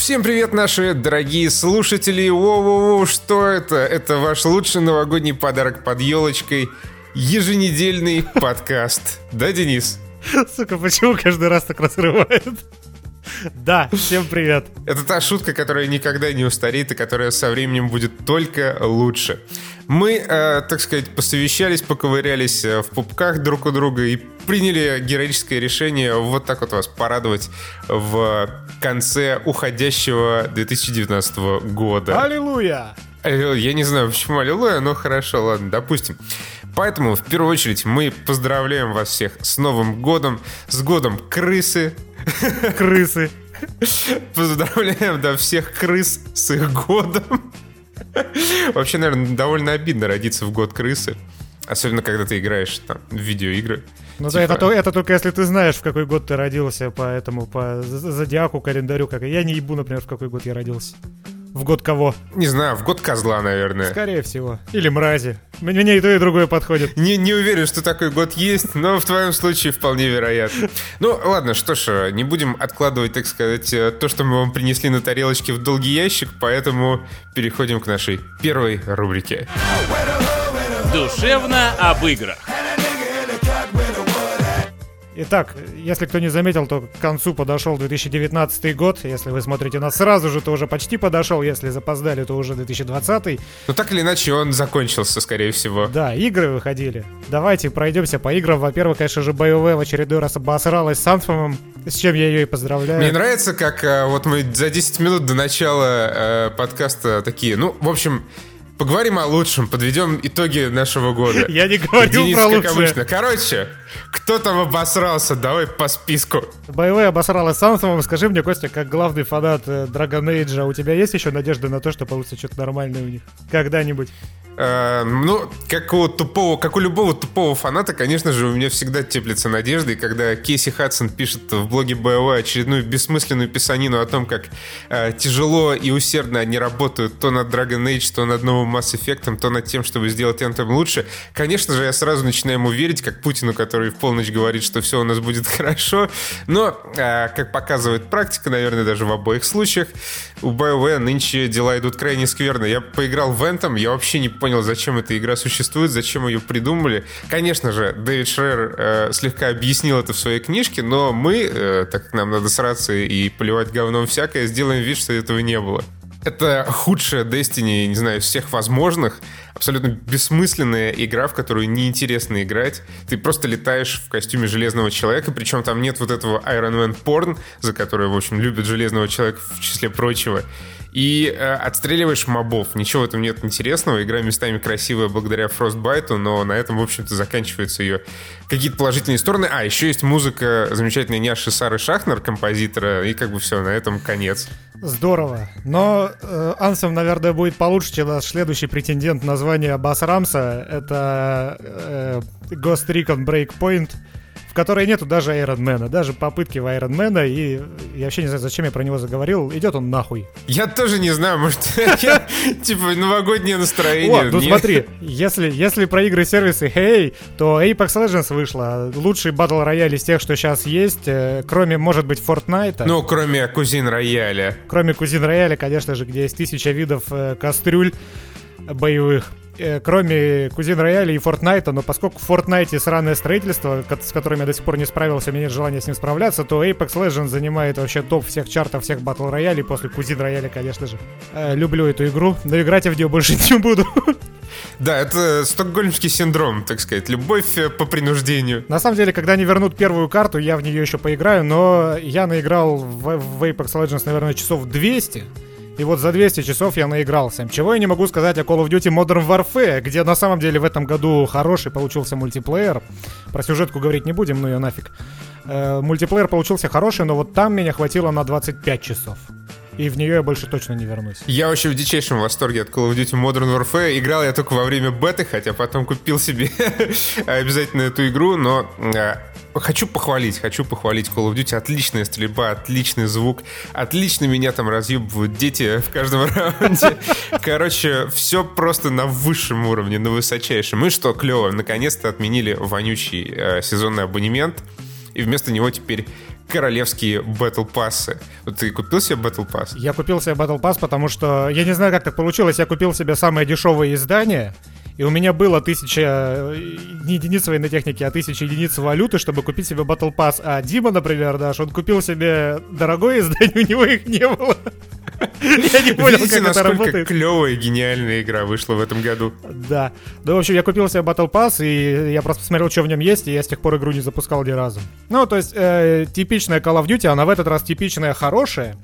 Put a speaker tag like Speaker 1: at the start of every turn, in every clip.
Speaker 1: Всем привет, наши дорогие слушатели! Воу-воу-воу, что это? Это ваш лучший новогодний подарок под елочкой. Еженедельный подкаст. Да, Денис?
Speaker 2: Сука, почему каждый раз так разрывает? Да, всем привет.
Speaker 1: Это та шутка, которая никогда не устареет и которая со временем будет только лучше. Мы, э, так сказать, посовещались, поковырялись э, в пупках друг у друга и приняли героическое решение вот так вот вас порадовать в конце уходящего 2019 года.
Speaker 2: Аллилуйя!
Speaker 1: Я не знаю, почему аллилуйя, но хорошо, ладно, допустим. Поэтому, в первую очередь, мы поздравляем вас всех с Новым годом, с годом крысы.
Speaker 2: Крысы.
Speaker 1: Поздравляем, да, всех крыс с их годом. Вообще, наверное, довольно обидно родиться в год крысы. Особенно, когда ты играешь там в видеоигры.
Speaker 2: Ну типа... да, это, это только если ты знаешь, в какой год ты родился, поэтому по зодиаку, календарю, как я не ебу, например, в какой год я родился. В год кого?
Speaker 1: Не знаю, в год козла, наверное.
Speaker 2: Скорее всего. Или мрази. Мне и то, и другое подходит.
Speaker 1: Не, не уверен, что такой год есть, но в твоем случае вполне вероятно. Ну, ладно, что ж, не будем откладывать, так сказать, то, что мы вам принесли на тарелочке в долгий ящик, поэтому переходим к нашей первой рубрике.
Speaker 3: Душевно об играх.
Speaker 2: Итак, если кто не заметил, то к концу подошел 2019 год. Если вы смотрите нас сразу же, то уже почти подошел. Если запоздали, то уже 2020.
Speaker 1: Ну так или иначе, он закончился, скорее всего.
Speaker 2: Да, игры выходили. Давайте пройдемся по играм. Во-первых, конечно же, BioWare в очередной раз обосралась с Антфомом, с чем я ее и поздравляю.
Speaker 1: Мне нравится, как э, вот мы за 10 минут до начала э, подкаста такие, ну, в общем, Поговорим о лучшем, подведем итоги нашего года.
Speaker 2: Я не говорю
Speaker 1: Денис,
Speaker 2: про лучшее.
Speaker 1: обычно. Короче, кто там обосрался? Давай по списку.
Speaker 2: Боевые обосралась с Антхемом. Скажи мне, Костя, как главный фанат э, Dragon Age, у тебя есть еще надежда на то, что получится что-то нормальное у них? Когда-нибудь?
Speaker 1: Э, ну, как у тупого, как у любого тупого фаната, конечно же, у меня всегда теплится надежда. И когда Кейси Хадсон пишет в блоге BioWare очередную бессмысленную писанину о том, как э, тяжело и усердно они работают то над Dragon Age, то над новым Mass Effect, то над тем, чтобы сделать Anthem лучше, конечно же, я сразу начинаю ему верить, как Путину, который в полночь говорит, что все у нас будет хорошо. Но, э, как показывает практика, наверное, даже в обоих случаях, у BioWare нынче дела идут крайне скверно. Я поиграл в Anthem, я вообще не понял, зачем эта игра существует, зачем ее придумали. Конечно же, Дэвид Шрер э, слегка объяснил это в своей книжке, но мы, э, так как нам надо сраться и поливать говном всякое, сделаем вид, что этого не было. Это худшая Destiny, не знаю, всех возможных. Абсолютно бессмысленная игра, в которую неинтересно играть. Ты просто летаешь в костюме Железного Человека, причем там нет вот этого Iron Man порн, за который, в общем, любят Железного Человека в числе прочего и э, отстреливаешь мобов. Ничего в этом нет интересного. Игра местами красивая благодаря Frostbite, но на этом, в общем-то, заканчиваются ее какие-то положительные стороны. А, еще есть музыка замечательной няши Сары Шахнер, композитора, и как бы все, на этом конец.
Speaker 2: Здорово. Но э, Ансом, наверное, будет получше, чем наш следующий претендент на звание Бас Рамса. Это э, Ghost Recon Breakpoint в которой нету даже Айронмена, даже попытки в Айронмена, и я вообще не знаю, зачем я про него заговорил, идет он нахуй.
Speaker 1: Я тоже не знаю, может, типа новогоднее настроение.
Speaker 2: О, ну смотри, если, про игры сервисы, хей, то Apex Legends вышла, лучший батл рояль из тех, что сейчас есть, э, кроме, может быть, Fortnite.
Speaker 1: Ну, кроме Кузин Рояля.
Speaker 2: Кроме Кузин Рояля, конечно же, где есть тысяча видов э, кастрюль боевых. Э, кроме Кузин Рояля и Фортнайта, но поскольку в Фортнайте сраное строительство, с которым я до сих пор не справился, у меня нет желания с ним справляться, то Apex Legends занимает вообще топ всех чартов, всех батл роялей, после Кузин Рояля, конечно же. Э, люблю эту игру, но играть я в нее больше не буду.
Speaker 1: Да, это стокгольмский синдром, так сказать, любовь э, по принуждению.
Speaker 2: На самом деле, когда они вернут первую карту, я в нее еще поиграю, но я наиграл в, в Apex Legends, наверное, часов 200. И вот за 200 часов я наигрался. Чего я не могу сказать о Call of Duty Modern Warfare, где на самом деле в этом году хороший получился мультиплеер. Про сюжетку говорить не будем, ну ее нафиг. Э, мультиплеер получился хороший, но вот там меня хватило на 25 часов и в нее я больше точно не вернусь.
Speaker 1: Я вообще в дичайшем восторге от Call of Duty Modern Warfare. Играл я только во время беты, хотя потом купил себе обязательно эту игру, но э, хочу похвалить, хочу похвалить Call of Duty. Отличная стрельба, отличный звук, отлично меня там разъебывают дети в каждом раунде. Короче, все просто на высшем уровне, на высочайшем. И что клево, наконец-то отменили вонючий э, сезонный абонемент, и вместо него теперь королевские батл пассы. Вот ты купил себе батл пасс?
Speaker 2: Я купил себе батл пасс, потому что я не знаю, как так получилось. Я купил себе самое дешевое издание. И у меня было тысяча э, не единиц военной техники, а тысяча единиц валюты, чтобы купить себе Battle Pass. А Дима, например, Даш, он купил себе дорогое издание, у него их не было.
Speaker 1: Я не понял, Видите, как это работает. клевая, гениальная игра вышла в этом году.
Speaker 2: Да. Ну, в общем, я купил себе Battle Pass, и я просто посмотрел, что в нем есть, и я с тех пор игру не запускал ни разу. Ну, то есть, э, типичная Call of Duty, она в этот раз типичная, хорошая,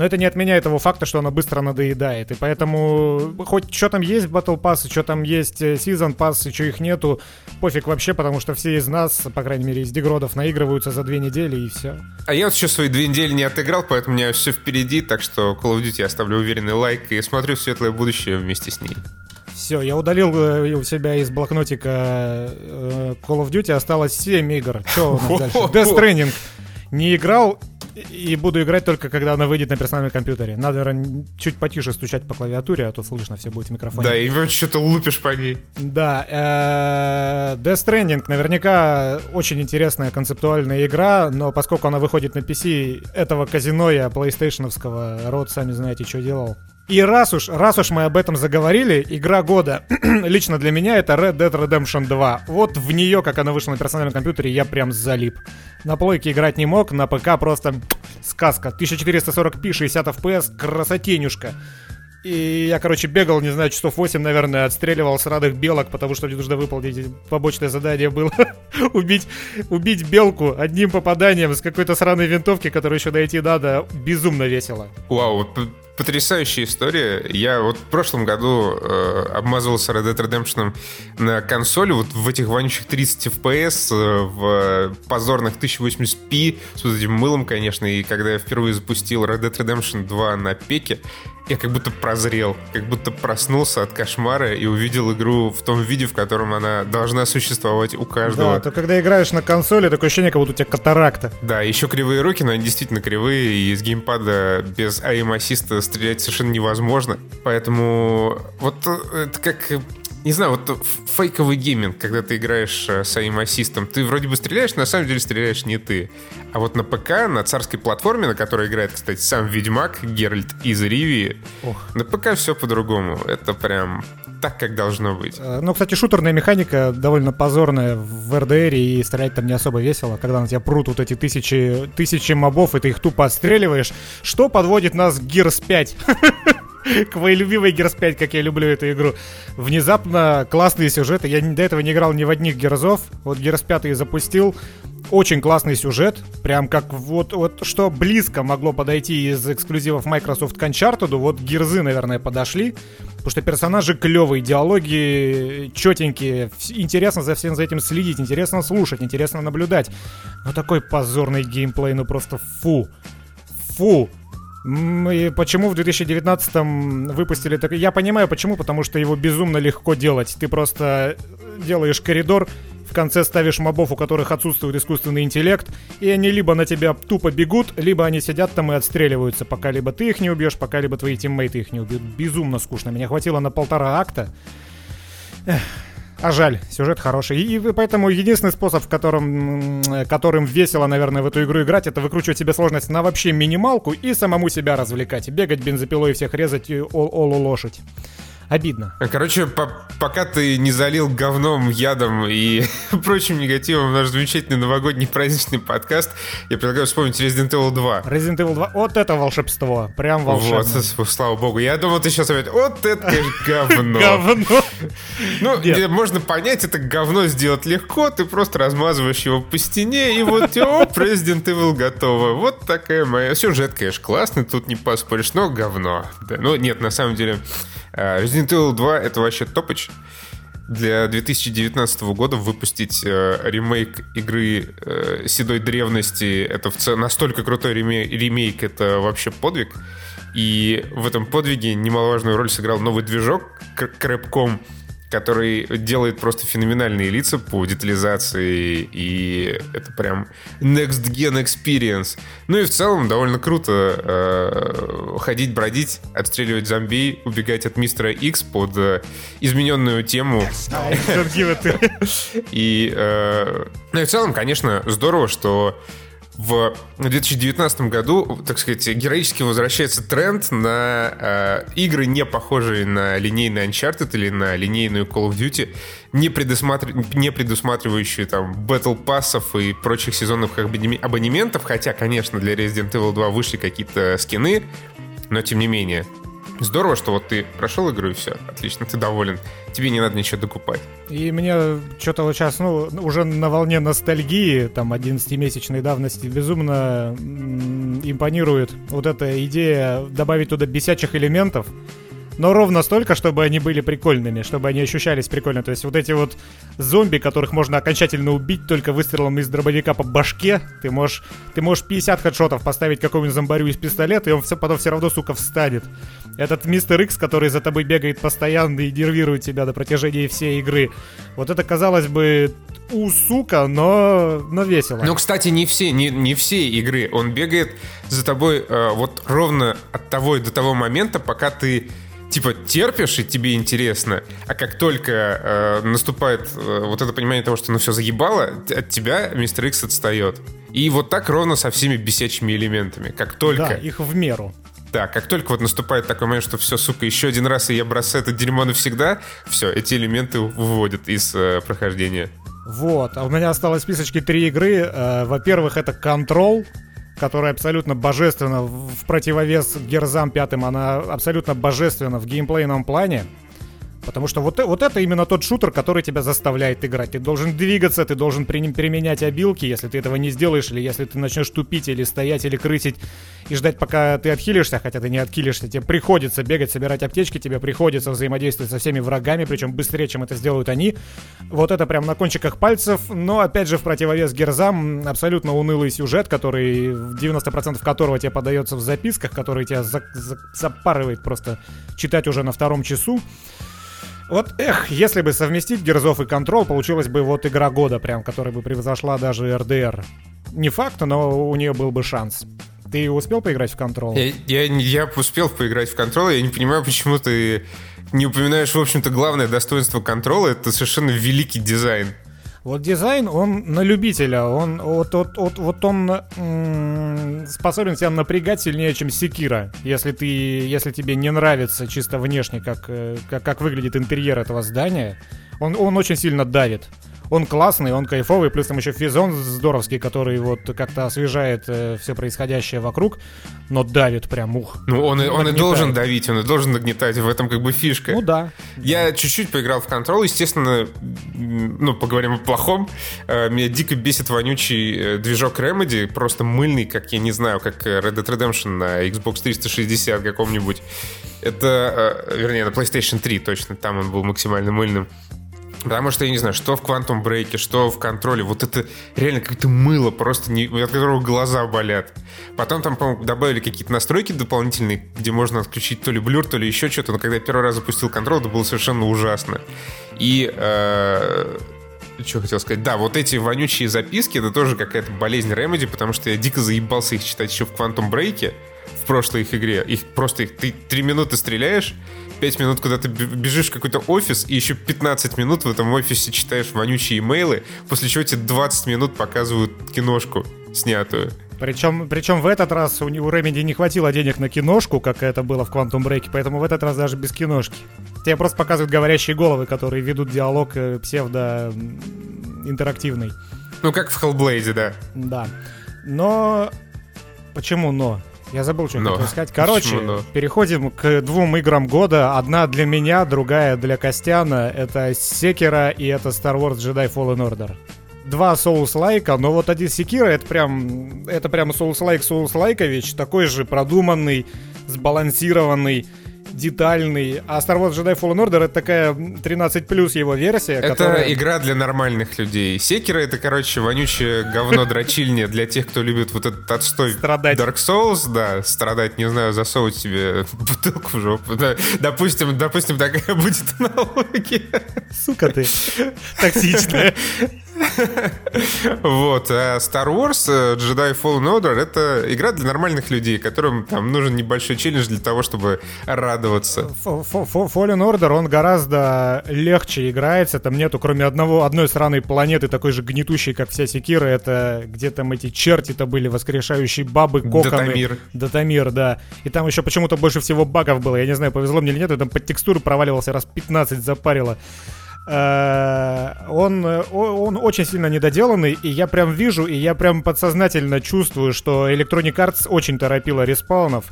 Speaker 2: но это не отменяет того факта, что она быстро надоедает. И поэтому, хоть что там есть Battle Pass, что там есть э, Season Pass, и что их нету, пофиг вообще, потому что все из нас, по крайней мере, из дегродов, наигрываются за две недели, и все.
Speaker 1: А я вот еще свои две недели не отыграл, поэтому у меня все впереди, так что Call of Duty я оставлю уверенный лайк и смотрю светлое будущее вместе с ней.
Speaker 2: Все, я удалил э, у себя из блокнотика э, Call of Duty, осталось 7 игр. Что у нас дальше? Death Stranding. Не играл и буду играть только когда она выйдет на персональном компьютере. Надо, наверное, чуть потише стучать по клавиатуре, а то слышно все будет в микрофоне.
Speaker 1: Да, и что-то лупишь по ней.
Speaker 2: Да. Э, Death Stranding наверняка очень интересная концептуальная игра, но поскольку она выходит на PC, этого казино я PlayStationовского род, сами знаете, что делал. И раз уж, раз уж мы об этом заговорили, игра года лично для меня это Red Dead Redemption 2. Вот в нее, как она вышла на персональном компьютере, я прям залип. На плойке играть не мог, на ПК просто сказка. 1440p, 60 FPS, красотенюшка. И я, короче, бегал, не знаю, часов 8, наверное, отстреливал с радых белок, потому что мне нужно выполнить побочное задание было. убить, убить белку одним попаданием с какой-то сраной винтовки, которую еще найти надо. Безумно весело.
Speaker 1: Вау, потрясающая история. Я вот в прошлом году э, обмазывался Red Dead Redemption на консоли, вот в этих вонючих 30 FPS, э, в позорных 1080p, с вот этим мылом, конечно, и когда я впервые запустил Red Dead Redemption 2 на пеке, я как будто прозрел, как будто проснулся от кошмара и увидел игру в том виде, в котором она должна существовать у каждого.
Speaker 2: Да, то когда играешь на консоли, такое ощущение, как будто у тебя катаракта.
Speaker 1: Да, еще кривые руки, но они действительно кривые, и с геймпада без aim assist а стрелять совершенно невозможно. Поэтому вот э, это как не знаю, вот фейковый гейминг, когда ты играешь э, с aim assist ом, ты вроде бы стреляешь, но на самом деле стреляешь не ты. А вот на ПК, на царской платформе, на которой играет, кстати, сам Ведьмак, Геральт из Ривии, Ох. на ПК все по-другому. Это прям так, как должно быть. Э,
Speaker 2: ну, кстати, шутерная механика довольно позорная в РДР, и стрелять там не особо весело, когда на тебя прут вот эти тысячи, тысячи мобов, и ты их тупо отстреливаешь. Что подводит нас к Gears 5? к моей любимой Gears 5, как я люблю эту игру. Внезапно классные сюжеты. Я до этого не играл ни в одних Герзов. Вот Gears 5 запустил. Очень классный сюжет, прям как вот, вот что близко могло подойти из эксклюзивов Microsoft к Uncharted, вот Гирзы, наверное, подошли, потому что персонажи клевые, диалоги четенькие, интересно за всем за этим следить, интересно слушать, интересно наблюдать. Но такой позорный геймплей, ну просто фу, фу. И почему в 2019 выпустили так? Я понимаю, почему, потому что его безумно легко делать. Ты просто делаешь коридор, в конце ставишь мобов, у которых отсутствует искусственный интеллект, и они либо на тебя тупо бегут, либо они сидят там и отстреливаются, пока либо ты их не убьешь, пока либо твои тиммейты их не убьют. Безумно скучно. Меня хватило на полтора акта. Эх. А жаль, сюжет хороший. И, и поэтому единственный способ, в котором, которым весело, наверное, в эту игру играть, это выкручивать себе сложность на вообще минималку и самому себя развлекать. Бегать бензопилой, всех резать и ол-олу лошадь обидно.
Speaker 1: Короче, по пока ты не залил говном, ядом и прочим негативом наш замечательный новогодний праздничный подкаст, я предлагаю вспомнить Resident Evil 2.
Speaker 2: Resident Evil 2, вот это волшебство, прям волшебно.
Speaker 1: Вот, слава богу. Я думал, ты сейчас опять, вот это, говно.
Speaker 2: Говно.
Speaker 1: Ну, можно понять, это говно сделать легко, ты просто размазываешь его по стене, и вот, о, Resident Evil готово. Вот такая моя... Сюжет, конечно, классный, тут не поспоришь, но говно. Да, ну, нет, на самом деле... Э, Resident Evil 2 это вообще топоч. Для 2019 года выпустить э, ремейк игры э, седой древности, это в настолько крутой ремейк, ремейк, это вообще подвиг. И в этом подвиге немаловажную роль сыграл новый движок Crapcom, который делает просто феноменальные лица по детализации, и это прям next gen experience. Ну и в целом довольно круто э, ходить, бродить, отстреливать зомби, убегать от мистера X под э, измененную тему. И, э, ну и в целом, конечно, здорово, что в 2019 году, так сказать, героически возвращается тренд на э, игры, не похожие на линейный Uncharted или на линейную Call of Duty, не, предусматр... не предусматривающие там Battle пассов и прочих сезонных абонементов, хотя, конечно, для Resident Evil 2 вышли какие-то скины, но тем не менее. Здорово, что вот ты прошел игру и все, отлично, ты доволен. Тебе не надо ничего докупать.
Speaker 2: И мне что-то вот сейчас, ну, уже на волне ностальгии, там, 11-месячной давности, безумно импонирует вот эта идея добавить туда бесячих элементов, но ровно столько, чтобы они были прикольными, чтобы они ощущались прикольно. То есть вот эти вот зомби, которых можно окончательно убить только выстрелом из дробовика по башке, ты можешь, ты можешь 50 хедшотов поставить какому-нибудь зомбарю из пистолета, и он все, потом все равно, сука, встанет. Этот мистер Икс, который за тобой бегает постоянно и нервирует тебя до протяжении всей игры. Вот это, казалось бы, у сука, но, но весело.
Speaker 1: Ну, кстати, не все, не, не все игры. Он бегает за тобой э, вот ровно от того и до того момента, пока ты типа терпишь и тебе интересно, а как только э, наступает э, вот это понимание того, что ну все заебало, от тебя мистер Икс отстает. И вот так ровно со всеми бесячими элементами. Как только...
Speaker 2: Да, их в меру.
Speaker 1: Да, как только вот наступает такой момент, что все, сука, еще один раз, и я бросаю это дерьмо навсегда, все, эти элементы выводят из э, прохождения.
Speaker 2: Вот, а у меня осталось в списочке три игры. Э, во-первых, это Control, которая абсолютно божественна в противовес Герзам пятым, она абсолютно божественна в геймплейном плане. Потому что вот, вот это именно тот шутер, который тебя заставляет играть. Ты должен двигаться, ты должен при, применять обилки. Если ты этого не сделаешь, или если ты начнешь тупить, или стоять, или крысить, и ждать, пока ты отхилишься, хотя ты не отхилишься, тебе приходится бегать, собирать аптечки, тебе приходится взаимодействовать со всеми врагами, причем быстрее, чем это сделают они. Вот это прям на кончиках пальцев, но опять же в противовес Герзам абсолютно унылый сюжет, который 90% которого тебе подается в записках, который тебя за, за, запарывает просто читать уже на втором часу. Вот, эх, если бы совместить Герзов и Контрол, получилась бы вот игра года, прям, которая бы превзошла даже РДР. Не факт, но у нее был бы шанс. Ты успел поиграть в Control?
Speaker 1: Я, я, я успел поиграть в Control, я не понимаю, почему ты не упоминаешь, в общем-то, главное достоинство контрола, это совершенно великий дизайн.
Speaker 2: Вот дизайн, он на любителя, он вот, вот, вот, вот он способен тебя напрягать сильнее, чем Секира, если ты, если тебе не нравится чисто внешне, как, э, как, как выглядит интерьер этого здания, он, он очень сильно давит он классный, он кайфовый, плюс там еще физон здоровский, который вот как-то освежает э, все происходящее вокруг, но давит прям ух.
Speaker 1: Ну, он, он и должен давить, он и должен нагнетать, в этом как бы фишка.
Speaker 2: Ну да.
Speaker 1: Я чуть-чуть поиграл в контрол, естественно, ну, поговорим о плохом. Э, меня дико бесит вонючий э, движок Remedy, просто мыльный, как, я не знаю, как Red Dead Redemption на Xbox 360 каком-нибудь. Это, э, вернее, на PlayStation 3 точно, там он был максимально мыльным. Потому что, я не знаю, что в Quantum Break, что в контроле, вот это реально как-то мыло, просто не, от которого глаза болят. Потом там, по-моему, добавили какие-то настройки дополнительные, где можно отключить то ли блюр, то ли еще что-то, но когда я первый раз запустил контроль, это было совершенно ужасно. И... Э, что хотел сказать? Да, вот эти вонючие записки, это тоже какая-то болезнь Remedy, потому что я дико заебался их читать еще в Quantum Break, в прошлой их игре. Их просто их, ты три минуты стреляешь, 5 минут куда-то бежишь в какой-то офис, и еще 15 минут в этом офисе читаешь вонючие имейлы, после чего тебе 20 минут показывают киношку снятую.
Speaker 2: Причем, причем в этот раз у, у Remedy не хватило денег на киношку, как это было в Quantum Break, поэтому в этот раз даже без киношки. Тебе просто показывают говорящие головы, которые ведут диалог э, псевдо-интерактивный.
Speaker 1: Ну, как в Hellblade, да.
Speaker 2: Да. Но... Почему но? Я забыл, что но. хотел сказать. Короче, Почему, переходим к двум играм года. Одна для меня, другая для Костяна. Это Секера и это Star Wars Jedi Fallen Order. Два Souls-лайка, но вот один Секира это прям, это прям Souls-лайк Souls-лайкович, такой же продуманный, сбалансированный, детальный. А Star Wars Jedi Fallen Order это такая 13 плюс его версия.
Speaker 1: Это которая... игра для нормальных людей. Секера это, короче, вонючее говно дрочильня для тех, кто любит вот этот отстой
Speaker 2: страдать.
Speaker 1: Dark Souls, да, страдать, не знаю, засовывать себе бутылку в жопу. Да, допустим, допустим, такая будет аналогия.
Speaker 2: Сука ты, токсичная.
Speaker 1: Вот. А Star Wars э, Jedi Fallen Order — это игра для нормальных людей, которым там нужен небольшой челлендж для того, чтобы радоваться.
Speaker 2: Fallen Order, он гораздо легче играется. Там нету, кроме одного, одной сраной планеты, такой же гнетущей, как вся Секира. Это где там эти черти-то были, воскрешающие бабы, коконы.
Speaker 1: Датамир.
Speaker 2: Датамир, да. И там еще почему-то больше всего багов было. Я не знаю, повезло мне или нет. Я там под текстуру проваливался раз 15 запарило. Э, он, он очень сильно недоделанный, и я прям вижу, и я прям подсознательно чувствую, что Electronic Arts очень торопила Respawn ов.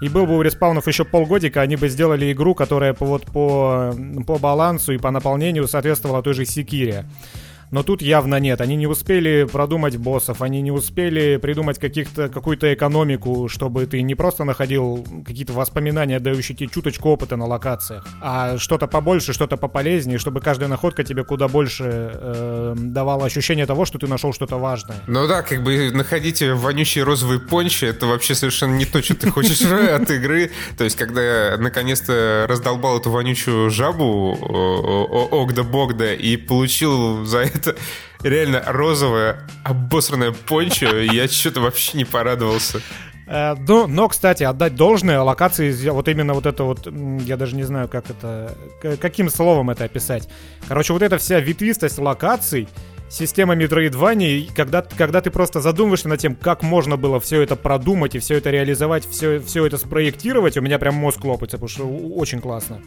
Speaker 2: И был бы у Respawn ов еще полгодика, они бы сделали игру, которая по, вот, по, по балансу и по наполнению соответствовала той же Sekiro. Но тут явно нет. Они не успели продумать боссов, они не успели придумать каких-то, какую-то экономику, чтобы ты не просто находил какие-то воспоминания, дающие тебе чуточку опыта на локациях, а что-то побольше, что-то пополезнее, чтобы каждая находка тебе куда больше э, давала ощущение того, что ты нашел что-то важное.
Speaker 1: Ну да, как бы находить вонючие розовые пончи, это вообще совершенно не то, что ты хочешь от игры. То есть, когда я наконец-то раздолбал эту вонючую жабу Огда-Богда и получил за это это реально розовая обосранная пончо, я что-то вообще не порадовался.
Speaker 2: Э, но, но, кстати, отдать должное локации, вот именно вот это вот, я даже не знаю, как это, каким словом это описать. Короче, вот эта вся ветвистость локаций, система Metroidvania, когда, когда ты просто задумываешься над тем, как можно было все это продумать и все это реализовать, все, все это спроектировать, у меня прям мозг лопается, потому что очень классно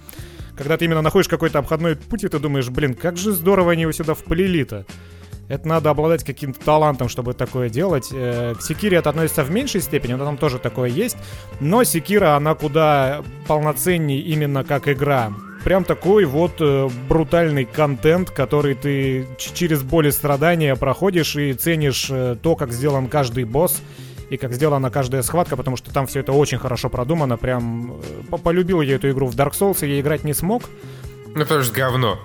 Speaker 2: когда ты именно находишь какой-то обходной путь, и ты думаешь, блин, как же здорово они его сюда вплели-то. Это надо обладать каким-то талантом, чтобы такое делать. Э, к Секире это относится в меньшей степени, но там тоже такое есть. Но Секира, она куда полноценнее именно как игра. Прям такой вот э, брутальный контент, который ты через боль и страдания проходишь и ценишь э, то, как сделан каждый босс и как сделана каждая схватка, потому что там все это очень хорошо продумано. Прям э, полюбил я эту игру в Dark Souls, и я играть не смог.
Speaker 1: Ну, потому что говно.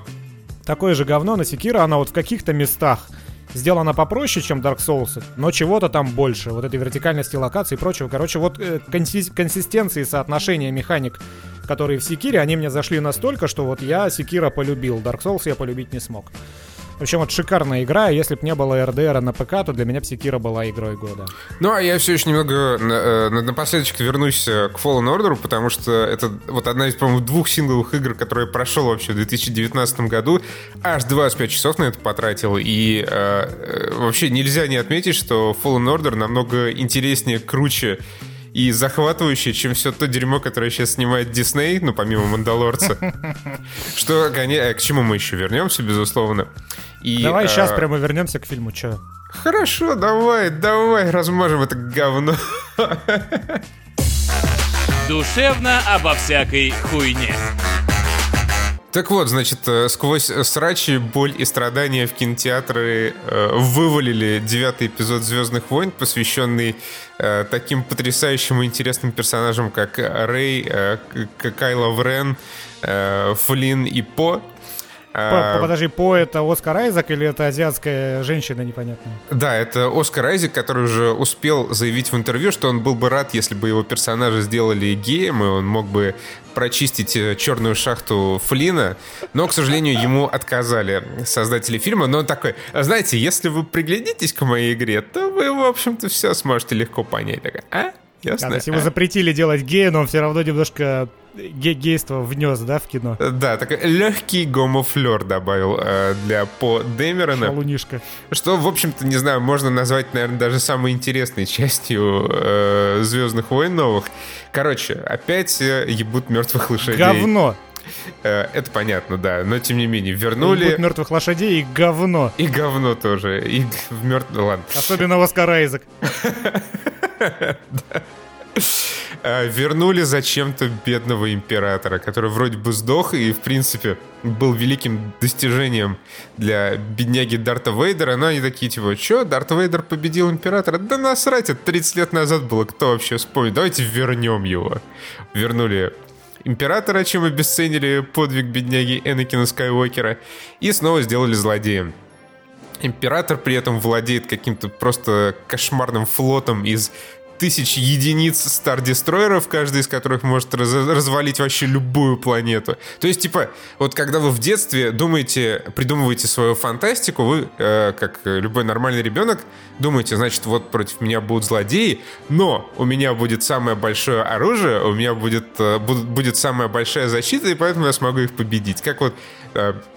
Speaker 2: Такое же говно на Секира, она вот в каких-то местах сделана попроще, чем Dark Souls, но чего-то там больше. Вот этой вертикальности локации и прочего. Короче, вот э, конси- консистенции соотношения механик, которые в Секире, они мне зашли настолько, что вот я Секира полюбил. Dark Souls я полюбить не смог. В общем, вот шикарная игра. Если бы не было РДР на ПК, то для меня Псикира была игрой года.
Speaker 1: Ну, а я все еще немного э, напоследочек вернусь э, к Fallen Order, потому что это вот одна из, по-моему, двух сингловых игр, которые прошел вообще в 2019 году. Аж 25 часов на это потратил. И э, э, вообще нельзя не отметить, что Fallen Order намного интереснее, круче и захватывающее, чем все то дерьмо, которое сейчас снимает Дисней, ну, помимо Мандалорца. Что, к чему мы еще вернемся, безусловно.
Speaker 2: И, давай а... сейчас прямо вернемся к фильму, чё?
Speaker 1: Хорошо, давай, давай, размажем это говно.
Speaker 3: Душевно обо всякой хуйне.
Speaker 1: Так вот, значит, э, сквозь срачи, боль и страдания в кинотеатры э, вывалили девятый эпизод «Звездных войн», посвященный э, таким потрясающим и интересным персонажам, как Рэй, э, Кайло Врен, э, Флинн и По.
Speaker 2: А, подожди, По это Оскар Айзек или это азиатская женщина непонятная?
Speaker 1: Да, это Оскар Айзек, который уже успел заявить в интервью, что он был бы рад, если бы его персонажа сделали геем, и он мог бы прочистить э, черную шахту Флина, но, к сожалению, ему отказали создатели фильма. Но он такой, знаете, если вы приглядитесь к моей игре, то вы, в общем-то, все сможете легко понять. Такая, а?
Speaker 2: Ясно? Если его запретили делать гея, но он все равно немножко ге гейство внес, да, в кино?
Speaker 1: Да, такой легкий гомофлер добавил э, для По Дэмерона.
Speaker 2: Шалунишка.
Speaker 1: Что, в общем-то, не знаю, можно назвать, наверное, даже самой интересной частью э, Звездных войн новых. Короче, опять э, ебут мертвых лошадей.
Speaker 2: Говно!
Speaker 1: Э, это понятно, да. Но тем не менее, вернули. Ебут
Speaker 2: мертвых лошадей и говно.
Speaker 1: И говно тоже. И в мертв... Ладно.
Speaker 2: Особенно Оскар Айзек.
Speaker 1: Э, вернули зачем-то бедного императора, который вроде бы сдох и, в принципе, был великим достижением для бедняги Дарта Вейдера, но они такие, типа, что, Дарт Вейдер победил императора? Да насрать, это 30 лет назад было, кто вообще вспомнит? Давайте вернем его. Вернули императора, чем обесценили подвиг бедняги Энакина Скайуокера, и снова сделали злодеем. Император при этом владеет каким-то просто кошмарным флотом из тысяч единиц стар-дестройеров, каждый из которых может раз развалить вообще любую планету. То есть, типа, вот когда вы в детстве думаете, придумываете свою фантастику, вы, э, как любой нормальный ребенок, думаете, значит, вот против меня будут злодеи, но у меня будет самое большое оружие, у меня будет, э, будет, будет самая большая защита, и поэтому я смогу их победить. Как вот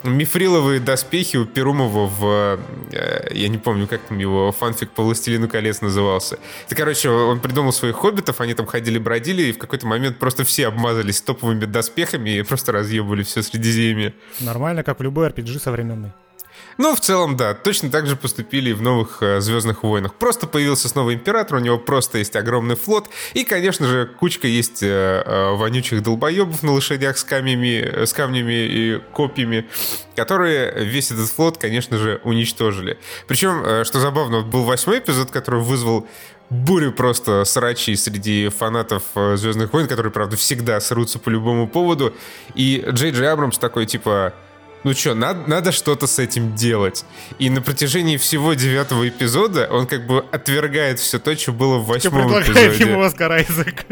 Speaker 1: мифриловые доспехи у Перумова в... Э, я не помню, как там его фанфик по «Властелину колец» назывался. Это, короче, он придумал своих хоббитов, они там ходили-бродили, и в какой-то момент просто все обмазались топовыми доспехами и просто разъебали все Средиземье.
Speaker 2: Нормально, как в любой RPG современный.
Speaker 1: Ну, в целом, да, точно так же поступили и в новых э, Звездных войнах. Просто появился снова император, у него просто есть огромный флот, и, конечно же, кучка есть э, э, вонючих долбоебов на лошадях с камнями, с камнями и копьями, которые весь этот флот, конечно же, уничтожили. Причем, что забавно, вот был восьмой эпизод, который вызвал бурю просто срачей среди фанатов Звездных войн, которые, правда, всегда срутся по любому поводу. И Джей Джей Абрамс такой, типа, ну что, надо, надо что-то с этим делать. И на протяжении всего девятого эпизода он как бы отвергает все то, что было в восьмом эпизоде.
Speaker 2: ему Оскар Айзек.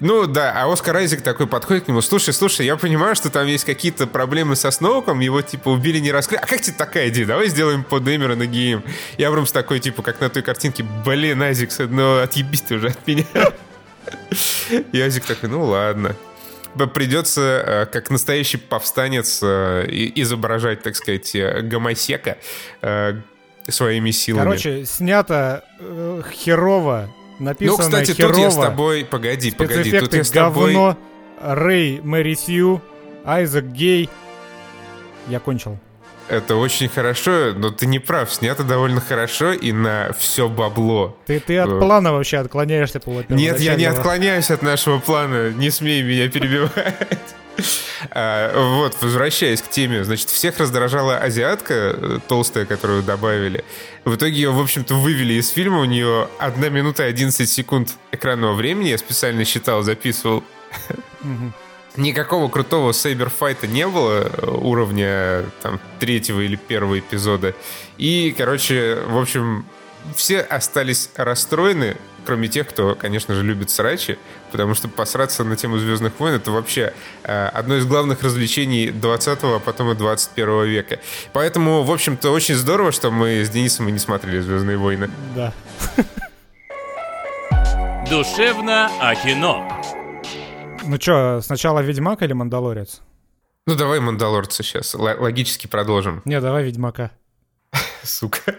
Speaker 1: Ну да, а Оскар Айзек такой подходит к нему, слушай, слушай, я понимаю, что там есть какие-то проблемы со Сноуком, его типа убили, не раскрыли. А как тебе такая идея? Давай сделаем По Дэмерона геем. И Абрамс такой, типа, как на той картинке, блин, Айзек, ну отъебись ты уже от меня. И Айзек такой, ну ладно придется, э, как настоящий повстанец, э, изображать, так сказать, э, гомосека своими силами.
Speaker 2: Короче, снято э, херово, написано
Speaker 1: Ну, кстати,
Speaker 2: херово.
Speaker 1: тут я с тобой... Погоди, погоди, тут я с тобой...
Speaker 2: говно, Рэй, Мэри Сью, Айзек Гей. Я кончил.
Speaker 1: Это очень хорошо, но ты не прав. Снято довольно хорошо и на все бабло.
Speaker 2: Ты, ты от плана вообще отклоняешься по
Speaker 1: Нет, я не отклоняюсь от нашего плана. Не смей меня перебивать. А, вот, возвращаясь к теме, значит, всех раздражала азиатка э, толстая, которую добавили. В итоге ее, в общем-то, вывели из фильма. У нее 1 минута 11 секунд экранного времени. Я специально считал, записывал. Никакого крутого сейберфайта не было э, уровня там третьего или первого эпизода. И, короче, в общем, все остались расстроены, кроме тех, кто, конечно же, любит срачи, потому что посраться на тему Звездных войн это вообще э, одно из главных развлечений 20-го, а потом и 21 века. Поэтому, в общем-то, очень здорово, что мы с Денисом и не смотрели Звездные войны.
Speaker 2: Да.
Speaker 3: Душевно о кино.
Speaker 2: Ну что, сначала Ведьмак или Мандалорец?
Speaker 1: Ну давай Мандалорца сейчас, Л- логически продолжим.
Speaker 2: Не, давай Ведьмака.
Speaker 1: Сука.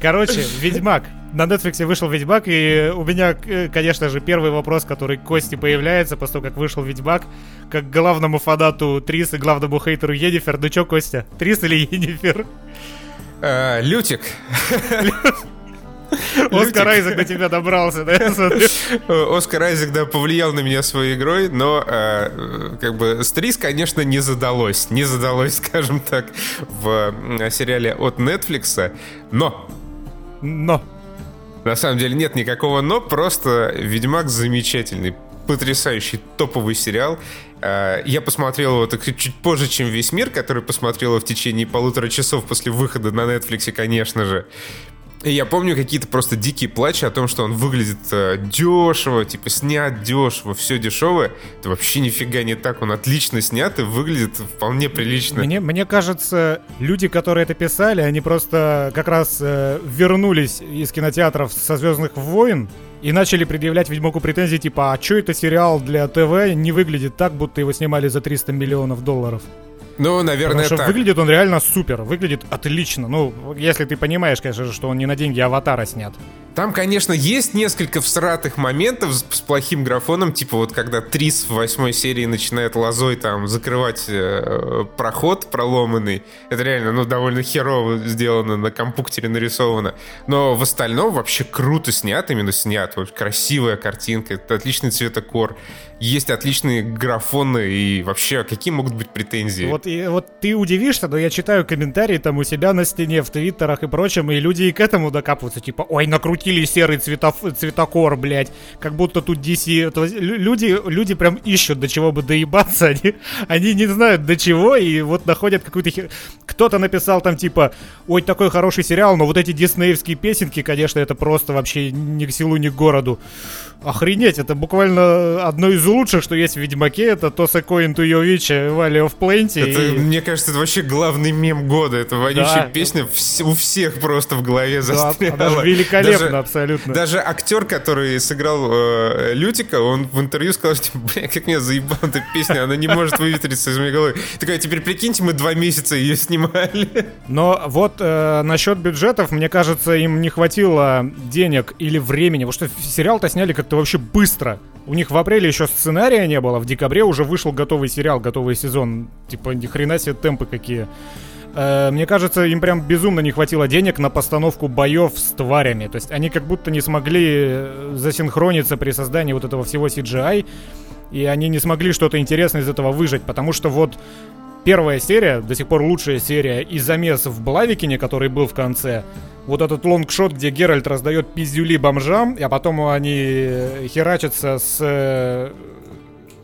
Speaker 2: Короче, Ведьмак. На Netflix вышел Ведьмак, и у меня, конечно же, первый вопрос, который к Кости появляется после того, как вышел Ведьмак, как главному фанату Трис и главному хейтеру Енифер. Ну чё, Костя, Трис или Енифер?
Speaker 1: Э, Лютик.
Speaker 2: Оскар Айзек до тебя добрался, да?
Speaker 1: Оскар Айзек, да, повлиял на меня своей игрой, но э, как бы Стрис, конечно, не задалось. Не задалось, скажем так, в сериале от Netflix. Но!
Speaker 2: Но!
Speaker 1: На самом деле нет никакого но, просто Ведьмак замечательный потрясающий топовый сериал. Э, я посмотрел его так чуть позже, чем весь мир, который посмотрел его в течение полутора часов после выхода на Netflix, конечно же. И я помню какие-то просто дикие плачи о том, что он выглядит э, дешево, типа снят дешево, все дешевое. Это вообще нифига не так. Он отлично снят и выглядит вполне прилично.
Speaker 2: Мне, мне кажется, люди, которые это писали, они просто как раз э, вернулись из кинотеатров со Звездных войн и начали предъявлять Ведьмаку претензии, типа, а что это сериал для ТВ не выглядит так, будто его снимали за 300 миллионов долларов.
Speaker 1: Ну, наверное,
Speaker 2: Потому что
Speaker 1: так.
Speaker 2: выглядит он реально супер, выглядит отлично. Ну, если ты понимаешь, конечно же, что он не на деньги аватара снят.
Speaker 1: Там, конечно, есть несколько всратых моментов с, с плохим графоном, типа вот когда Трис в восьмой серии начинает лозой там закрывать э, проход проломанный. Это реально, ну, довольно херово сделано, на компьютере нарисовано. Но в остальном вообще круто снят, именно снят. Вот красивая картинка, это отличный цветокор. Есть отличные графоны и вообще, какие могут быть претензии?
Speaker 2: Вот, и, вот ты удивишься, но я читаю комментарии там у себя на стене, в твиттерах и прочем, и люди и к этому докапываются. Типа, ой, накрути стиле серый цветов, цветокор, блядь. Как будто тут DC... Люди, люди прям ищут, до чего бы доебаться. Они, они не знают, до чего, и вот находят какую-то хер... Кто-то написал там, типа, ой, такой хороший сериал, но вот эти диснеевские песенки, конечно, это просто вообще ни к селу, ни к городу. Охренеть, это буквально одно из лучших, что есть в Ведьмаке, это Тоса Коин Туйовича Valley of Plenty.
Speaker 1: Это,
Speaker 2: и...
Speaker 1: Мне кажется, это вообще главный мем года. Это вонючая да. песня у всех просто в голове застряла.
Speaker 2: Да, даже великолепно, даже, абсолютно.
Speaker 1: Даже актер, который сыграл э, Лютика, он в интервью сказал, что, бля, как меня заебала эта песня, она не может выветриться из моей головы. Такая, теперь прикиньте, мы два месяца ее снимали.
Speaker 2: Но вот э, насчет бюджетов, мне кажется, им не хватило денег или времени, потому что сериал-то сняли как как-то вообще быстро. У них в апреле еще сценария не было, в декабре уже вышел готовый сериал, готовый сезон. Типа, ни хрена себе темпы какие. Э, мне кажется, им прям безумно не хватило денег на постановку боев с тварями. То есть они как будто не смогли э, засинхрониться при создании вот этого всего CGI. И они не смогли что-то интересное из этого выжать, потому что вот первая серия, до сих пор лучшая серия, и замес в Блавикине, который был в конце, вот этот лонгшот, где Геральт раздает пиздюли бомжам, а потом они херачатся с э,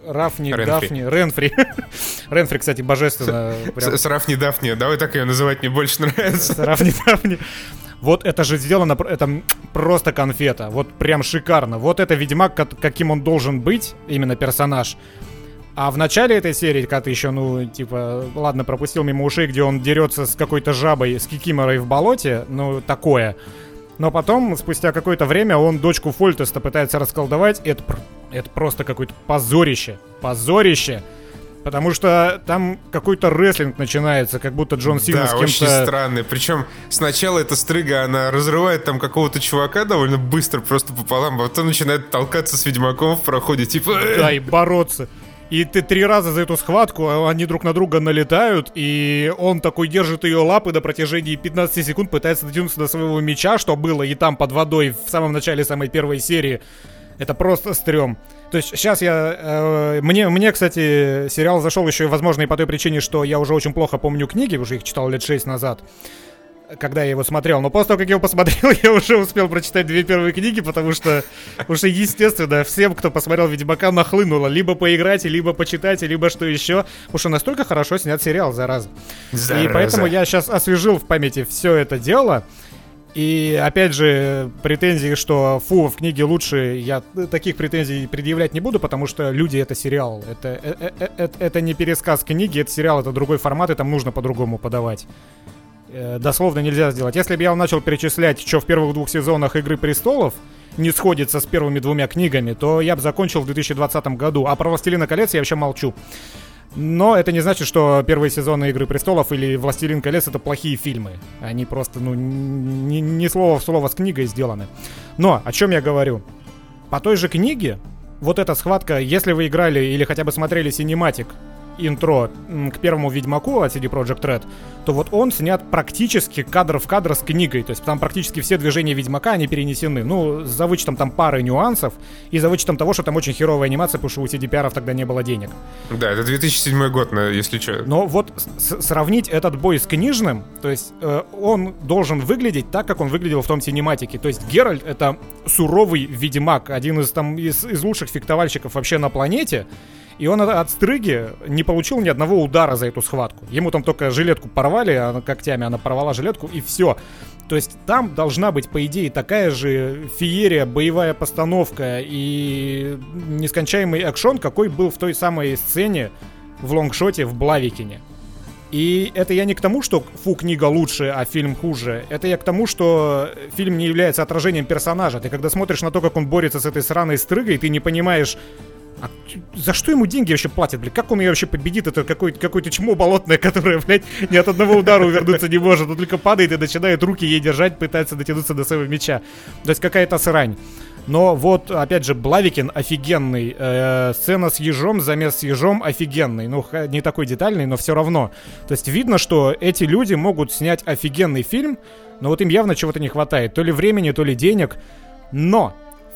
Speaker 2: Рафни. Дафни, Ренфри. Ренфри, кстати, божественно.
Speaker 1: Прям. С, с Рафни Дафни, давай так ее называть, мне больше нравится. С Рафни Дафни.
Speaker 2: Вот это же сделано, это просто конфета, вот прям шикарно. Вот это Ведьмак, каким он должен быть, именно персонаж. А в начале этой серии, когда ты еще, ну, типа, ладно, пропустил мимо ушей, где он дерется с какой-то жабой, с кикиморой в болоте, ну, такое. Но потом, спустя какое-то время, он дочку Фольтеста пытается расколдовать. Это, это просто какое-то позорище. Позорище. Потому что там какой-то рестлинг начинается, как будто Джон Сина да, с кем-то... очень
Speaker 1: странный. Причем сначала эта стрыга, она разрывает там какого-то чувака довольно быстро, просто пополам, а потом начинает толкаться с Ведьмаком в проходе, типа...
Speaker 2: Да, и бороться. И ты три раза за эту схватку, а они друг на друга налетают, и он такой держит ее лапы на протяжении 15 секунд, пытается дотянуться до своего меча, что было и там под водой в самом начале самой первой серии. Это просто стрём. То есть сейчас я... Э, мне, мне, кстати, сериал зашел еще, возможно, и по той причине, что я уже очень плохо помню книги, уже их читал лет 6 назад когда я его смотрел. Но после того, как я его посмотрел, я уже успел прочитать две первые книги, потому что уже, естественно, всем, кто посмотрел Ведьмака, нахлынуло. Либо поиграть, либо почитать, либо что еще. Потому что настолько хорошо снят сериал, зараза. зараза. И поэтому я сейчас освежил в памяти все это дело. И опять же, претензии, что фу, в книге лучше, я таких претензий предъявлять не буду, потому что люди это сериал. Это, это, это, это не пересказ книги, это сериал, это другой формат, и там нужно по-другому подавать. Э, дословно нельзя сделать. Если бы я начал перечислять, что в первых двух сезонах Игры престолов не сходится с первыми двумя книгами, то я бы закончил в 2020 году. А про Властелина колец я вообще молчу. Но это не значит, что первые сезоны Игры престолов или Властелин колец это плохие фильмы. Они просто, ну, не, слово в слово с книгой сделаны. Но о чем я говорю? По той же книге, вот эта схватка, если вы играли или хотя бы смотрели синематик интро к первому Ведьмаку от CD Projekt Red, то вот он снят практически кадр в кадр с книгой. То есть там практически все движения Ведьмака, они перенесены. Ну, за вычетом там пары нюансов и за вычетом того, что там очень херовая анимация, потому что у CDPR тогда не было денег.
Speaker 1: Да, это 2007 год, если что.
Speaker 2: Но вот сравнить этот бой с книжным, то есть э, он должен выглядеть так, как он выглядел в том синематике. То есть Геральт это суровый Ведьмак, один из там из, из лучших фехтовальщиков вообще на планете. И он от Стрыги не получил ни одного удара за эту схватку. Ему там только жилетку порвали, она когтями, она порвала жилетку, и все. То есть там должна быть, по идее, такая же феерия, боевая постановка и нескончаемый экшон, какой был в той самой сцене в лонгшоте в Блавикине. И это я не к тому, что фу, книга лучше, а фильм хуже. Это я к тому, что фильм не является отражением персонажа. Ты когда смотришь на то, как он борется с этой сраной стрыгой, ты не понимаешь, а за что ему деньги вообще платят, блядь? Как он ее вообще победит? Это какое-то какое чмо болотное, которое, блядь, ни от одного удара увернуться не может. Он только падает и начинает руки ей держать, пытается дотянуться до своего меча. То есть какая-то срань. Но вот, опять же, Блавикин офигенный. Э, сцена с ежом, замес с ежом офигенный. Ну, не такой детальный, но все равно. То есть видно, что эти люди могут снять офигенный фильм, но вот им явно чего-то не хватает. То ли времени, то ли денег. Но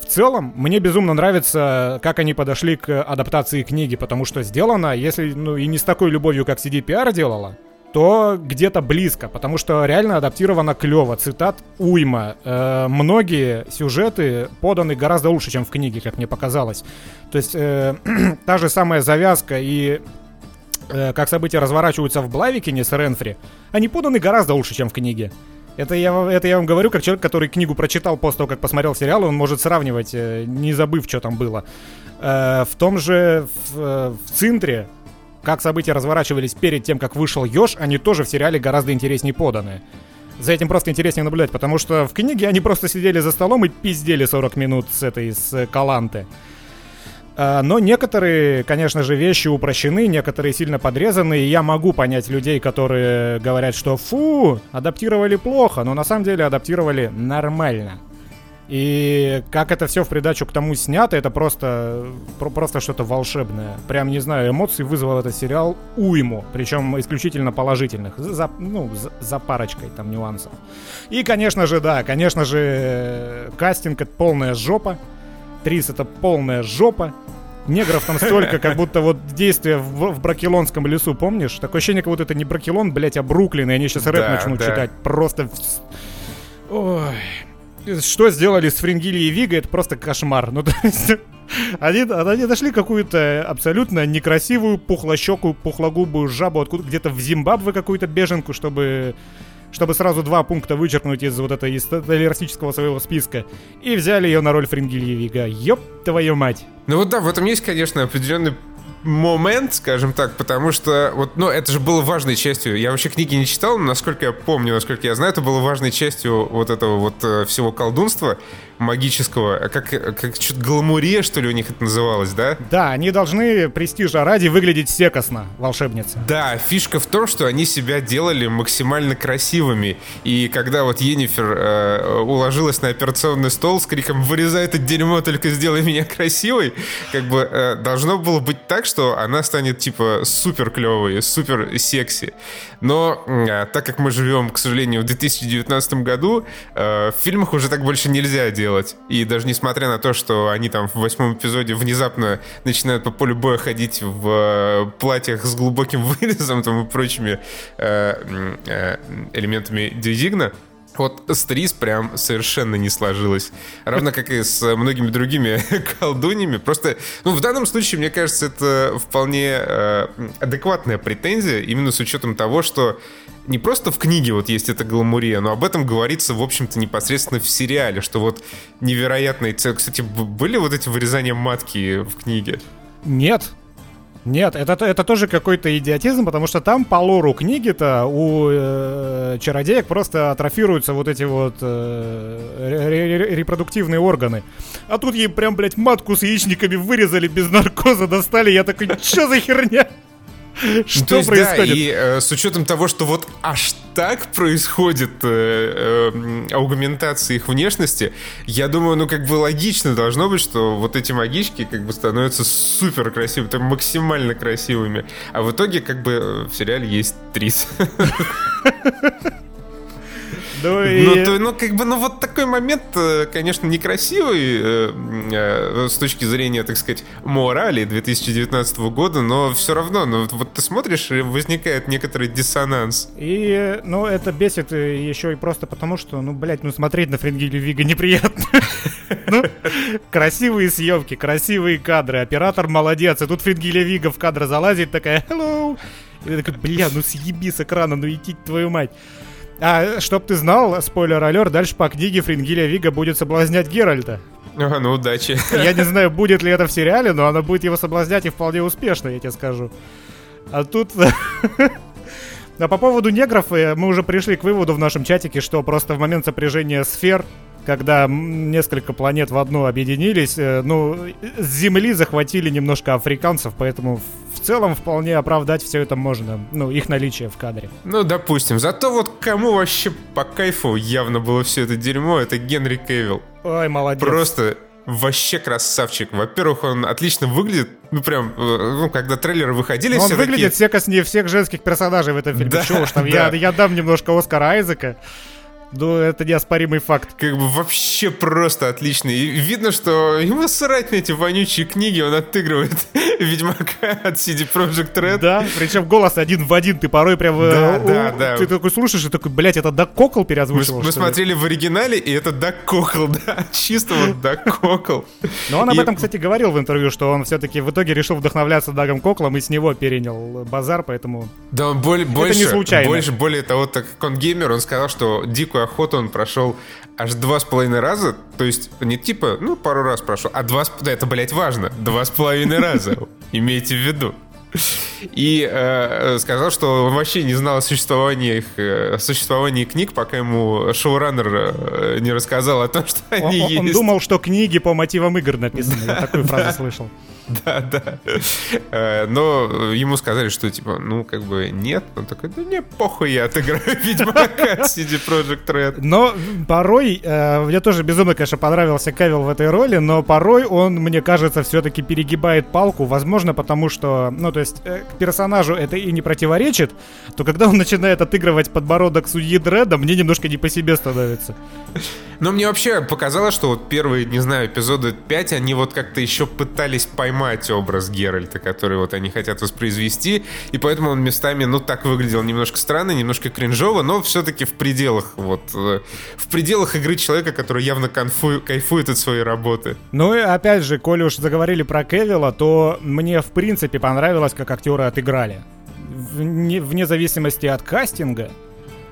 Speaker 2: целом, мне безумно нравится, как они подошли к адаптации книги, потому что сделано, если, ну, и не с такой любовью, как CDPR делала, то где-то близко, потому что реально адаптировано клево, цитат уйма. Э, многие сюжеты поданы гораздо лучше, чем в книге, как мне показалось. То есть э, та же самая завязка и э, как события разворачиваются в Блавикине с Ренфри, они поданы гораздо лучше, чем в книге. Это я, это я вам говорю как человек, который книгу прочитал после того, как посмотрел сериал, он может сравнивать, э, не забыв, что там было. Э, в том же, в, э, в Центре, как события разворачивались перед тем, как вышел Ёж, они тоже в сериале гораздо интереснее поданы. За этим просто интереснее наблюдать, потому что в книге они просто сидели за столом и пиздели 40 минут с этой, с Каланты. Но некоторые, конечно же, вещи упрощены, некоторые сильно подрезаны, и я могу понять людей, которые говорят, что фу, адаптировали плохо, но на самом деле адаптировали нормально. И как это все в придачу к тому снято, это просто, просто что-то волшебное. Прям, не знаю, эмоций вызвал этот сериал уйму, причем исключительно положительных, за, ну, за, за парочкой там нюансов. И, конечно же, да, конечно же, кастинг это полная жопа, Трис это полная жопа, Негров там столько, как будто вот действие в, в Бракелонском лесу, помнишь? Такое ощущение, как будто это не Бракелон, блять, а Бруклин, и они сейчас рэп да, начнут да. читать. Просто... Ой что сделали с Фрингили и Вига, это просто кошмар. Ну, то есть, они, они нашли какую-то абсолютно некрасивую, пухлощекую, пухлогубую жабу откуда где-то в Зимбабве какую-то беженку, чтобы чтобы сразу два пункта вычеркнуть из вот этой из своего списка. И взяли ее на роль Фрингильи Вига. Ёб твою мать.
Speaker 1: Ну вот да, в этом есть, конечно, определенный момент, скажем так, потому что вот, ну, это же было важной частью. Я вообще книги не читал, но насколько я помню, насколько я знаю, это было важной частью вот этого вот э, всего колдунства магического, а как, как что-то гламуре, что ли, у них это называлось, да?
Speaker 2: Да, они должны престижа ради выглядеть секосно, волшебницы.
Speaker 1: Да, фишка в том, что они себя делали максимально красивыми. И когда вот Енифер э, уложилась на операционный стол с криком «Вырезай это дерьмо, только сделай меня красивой», как бы э, должно было быть так, что она станет типа супер клевой, супер секси. Но э, так как мы живем, к сожалению, в 2019 году, э, в фильмах уже так больше нельзя делать делать. И даже несмотря на то, что они там в восьмом эпизоде внезапно начинают по полю боя ходить в э, платьях с глубоким вырезом там, и прочими э, э, элементами дизигна, вот с Трис прям совершенно не сложилось. Равно как и с многими другими колдуньями. Просто, ну, в данном случае, мне кажется, это вполне э, адекватная претензия, именно с учетом того, что не просто в книге вот есть эта гламурия, но об этом говорится, в общем-то, непосредственно в сериале, что вот невероятные... Кстати, были вот эти вырезания матки в книге?
Speaker 2: Нет, нет, это, это тоже какой-то идиотизм, потому что там по лору книги-то у э, чародеек просто атрофируются вот эти вот э, репродуктивные органы. А тут ей прям, блядь, матку с яичниками вырезали без наркоза, достали. Я такой, что за херня?
Speaker 1: Что То есть, происходит? Да, и э, с учетом того, что вот аж так происходит э, э, аугментация их внешности, я думаю, ну как бы логично должно быть, что вот эти магички как бы становятся супер красивыми, там максимально красивыми. А в итоге как бы в сериале есть Трис. Ну, и... ну, то, ну, как бы, ну, вот такой момент, э, конечно, некрасивый э, э, с точки зрения, так сказать, морали 2019 года, но все равно, ну, вот ты смотришь, и возникает некоторый диссонанс.
Speaker 2: И, ну, это бесит еще и просто потому, что, ну, блядь, ну, смотреть на Френгилю Вига неприятно. Ну, красивые съемки, красивые кадры, оператор молодец, и тут Френгилия Вига в кадр залазит, такая, hello, и такой, бля, ну съеби с экрана, ну идти твою мать. А, чтоб ты знал, спойлер алер, дальше по книге Фрингилия Вига будет соблазнять Геральта.
Speaker 1: Ага, ну удачи.
Speaker 2: Я не знаю, будет ли это в сериале, но она будет его соблазнять и вполне успешно, я тебе скажу. А тут... А по поводу негров э, мы уже пришли к выводу в нашем чатике, что просто в момент сопряжения сфер когда несколько планет в одну объединились, э, ну, с Земли захватили немножко африканцев, поэтому целом вполне оправдать все это можно, ну, их наличие в кадре.
Speaker 1: Ну, допустим. Зато вот кому вообще по кайфу явно было все это дерьмо, это Генри Кевилл.
Speaker 2: Ой, молодец.
Speaker 1: Просто вообще красавчик. Во-первых, он отлично выглядит. Ну, прям, э, ну, когда трейлеры выходили,
Speaker 2: Но все Он выглядит такие... всех, всех женских персонажей в этом фильме. Да, Чего уж там, да. я, я дам немножко Оскара Айзека. Ну, это неоспоримый факт.
Speaker 1: Как бы вообще просто отлично. И видно, что ему срать на эти вонючие книги, он отыгрывает Ведьмака от CD Projekt Red.
Speaker 2: Да, причем голос один в один, ты порой прям... э,
Speaker 1: Да, да, да.
Speaker 2: Ты такой слушаешь и такой, блядь, это Дак Кокл
Speaker 1: Мы,
Speaker 2: переозвучивал,
Speaker 1: мы
Speaker 2: ли?»
Speaker 1: смотрели в оригинале, и это Дак Кокл, да, чисто вот Дак Кокл.
Speaker 2: Но он об этом, кстати, говорил в интервью, что он все-таки в итоге решил вдохновляться Дагом Коклом и с него перенял базар, поэтому...
Speaker 1: Да, он более, больше,
Speaker 2: не случайно.
Speaker 1: больше, более того, так как он геймер, он сказал, что дикую охоту он прошел аж два с половиной раза, то есть не типа, ну, пару раз прошел, а два, с- да, это, блядь, важно, два с половиной раза, имейте в виду. И э, сказал, что он вообще не знал о существовании, их, э, о существовании книг, пока ему шоураннер э, не рассказал о том, что
Speaker 2: Он,
Speaker 1: они
Speaker 2: он- он
Speaker 1: есть.
Speaker 2: думал, что книги по мотивам игр написаны. Я такую фразу слышал.
Speaker 1: Да, да. Э, Но ему сказали, что типа, ну, как бы нет. Он такой, да не, похуй, я отыграю Ведьмака от CD Projekt Red.
Speaker 2: Но порой, э, мне тоже безумно, конечно, понравился Кавилл в этой роли, но порой он, мне кажется, все-таки перегибает палку, возможно, потому что, ну, то есть, э, к персонажу это и не противоречит, то когда он начинает отыгрывать подбородок судьи Дреда, мне немножко не по себе становится.
Speaker 1: Но мне вообще показалось, что вот первые, не знаю, эпизоды 5, они вот как-то еще пытались поймать образ Геральта, который вот они хотят воспроизвести, и поэтому он местами, ну, так выглядел немножко странно, немножко кринжово, но все-таки в пределах, вот, э, в пределах игры человека, который явно конфу- кайфует от своей работы.
Speaker 2: Ну и опять же, коли уж заговорили про Кевилла, то мне в принципе понравилось, как актеры отыграли. Вне, вне зависимости от кастинга,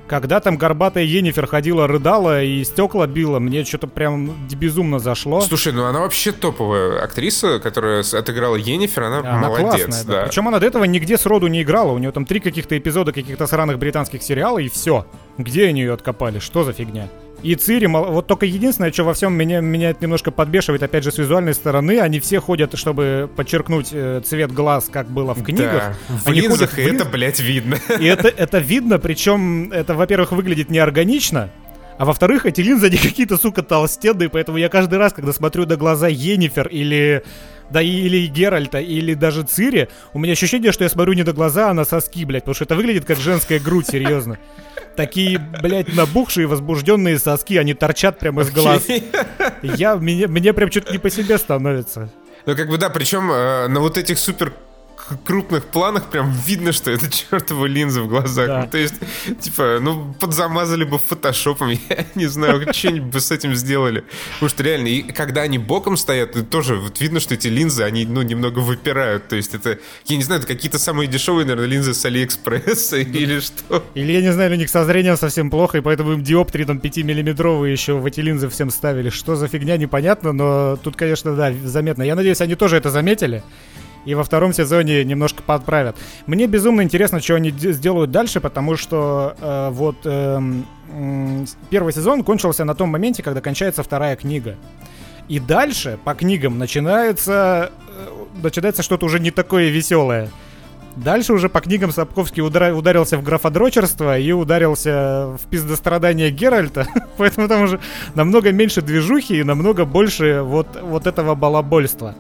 Speaker 2: когда там горбатая Енифер ходила, рыдала и стекла била, мне что-то прям безумно зашло.
Speaker 1: Слушай, ну она вообще топовая актриса, которая отыграла Енифер, она,
Speaker 2: Она
Speaker 1: молодец,
Speaker 2: классная,
Speaker 1: да.
Speaker 2: Причем она до этого нигде сроду не играла. У нее там три каких-то эпизода каких-то сраных британских сериалов, и все. Где они ее откопали? Что за фигня? И Цири, вот только единственное, что во всем меня, меня это немножко подбешивает, опять же, с визуальной стороны, они все ходят, чтобы подчеркнуть э, цвет глаз, как было в книгах.
Speaker 1: Да, в
Speaker 2: Они
Speaker 1: линзах,
Speaker 2: ходят
Speaker 1: и
Speaker 2: линз-
Speaker 1: это, блядь, видно.
Speaker 2: И это, это видно, причем это, во-первых, выглядит неорганично, а во-вторых, эти линзы, они какие-то, сука, толстенные, поэтому я каждый раз, когда смотрю на глаза Енифер или... Да и- или Геральта, или даже Цири, у меня ощущение, что я смотрю не на глаза, а на соски, блядь, потому что это выглядит как женская грудь, серьезно. Такие, блядь, набухшие, возбужденные соски, они торчат прямо из глаз. Я, мне, мне прям что-то не по себе становится.
Speaker 1: Ну, как бы, да, причем э, на вот этих супер крупных планах прям видно, что это чертова линза в глазах.
Speaker 2: Да.
Speaker 1: Ну, то есть, типа, ну, подзамазали бы фотошопом, я не знаю, что-нибудь бы с этим сделали. Потому что реально, и когда они боком стоят, то тоже вот видно, что эти линзы, они, ну, немного выпирают. То есть это, я не знаю, это какие-то самые дешевые, наверное, линзы с Алиэкспресса или что.
Speaker 2: Или, я не знаю, у них со зрением совсем плохо, и поэтому им диоптрии там 5-миллиметровые еще в эти линзы всем ставили. Что за фигня, непонятно, но тут, конечно, да, заметно. Я надеюсь, они тоже это заметили. И во втором сезоне немножко подправят. Мне безумно интересно, что они сделают дальше, потому что э, вот м, первый сезон кончился на том моменте, когда кончается вторая книга. И дальше по книгам начинается, э, начинается что-то уже не такое веселое. Дальше уже по книгам Сапковский удра- ударился в графодрочерство и ударился в пиздострадание Геральта. Поэтому там уже намного меньше движухи и намного больше вот, вот этого балабольства.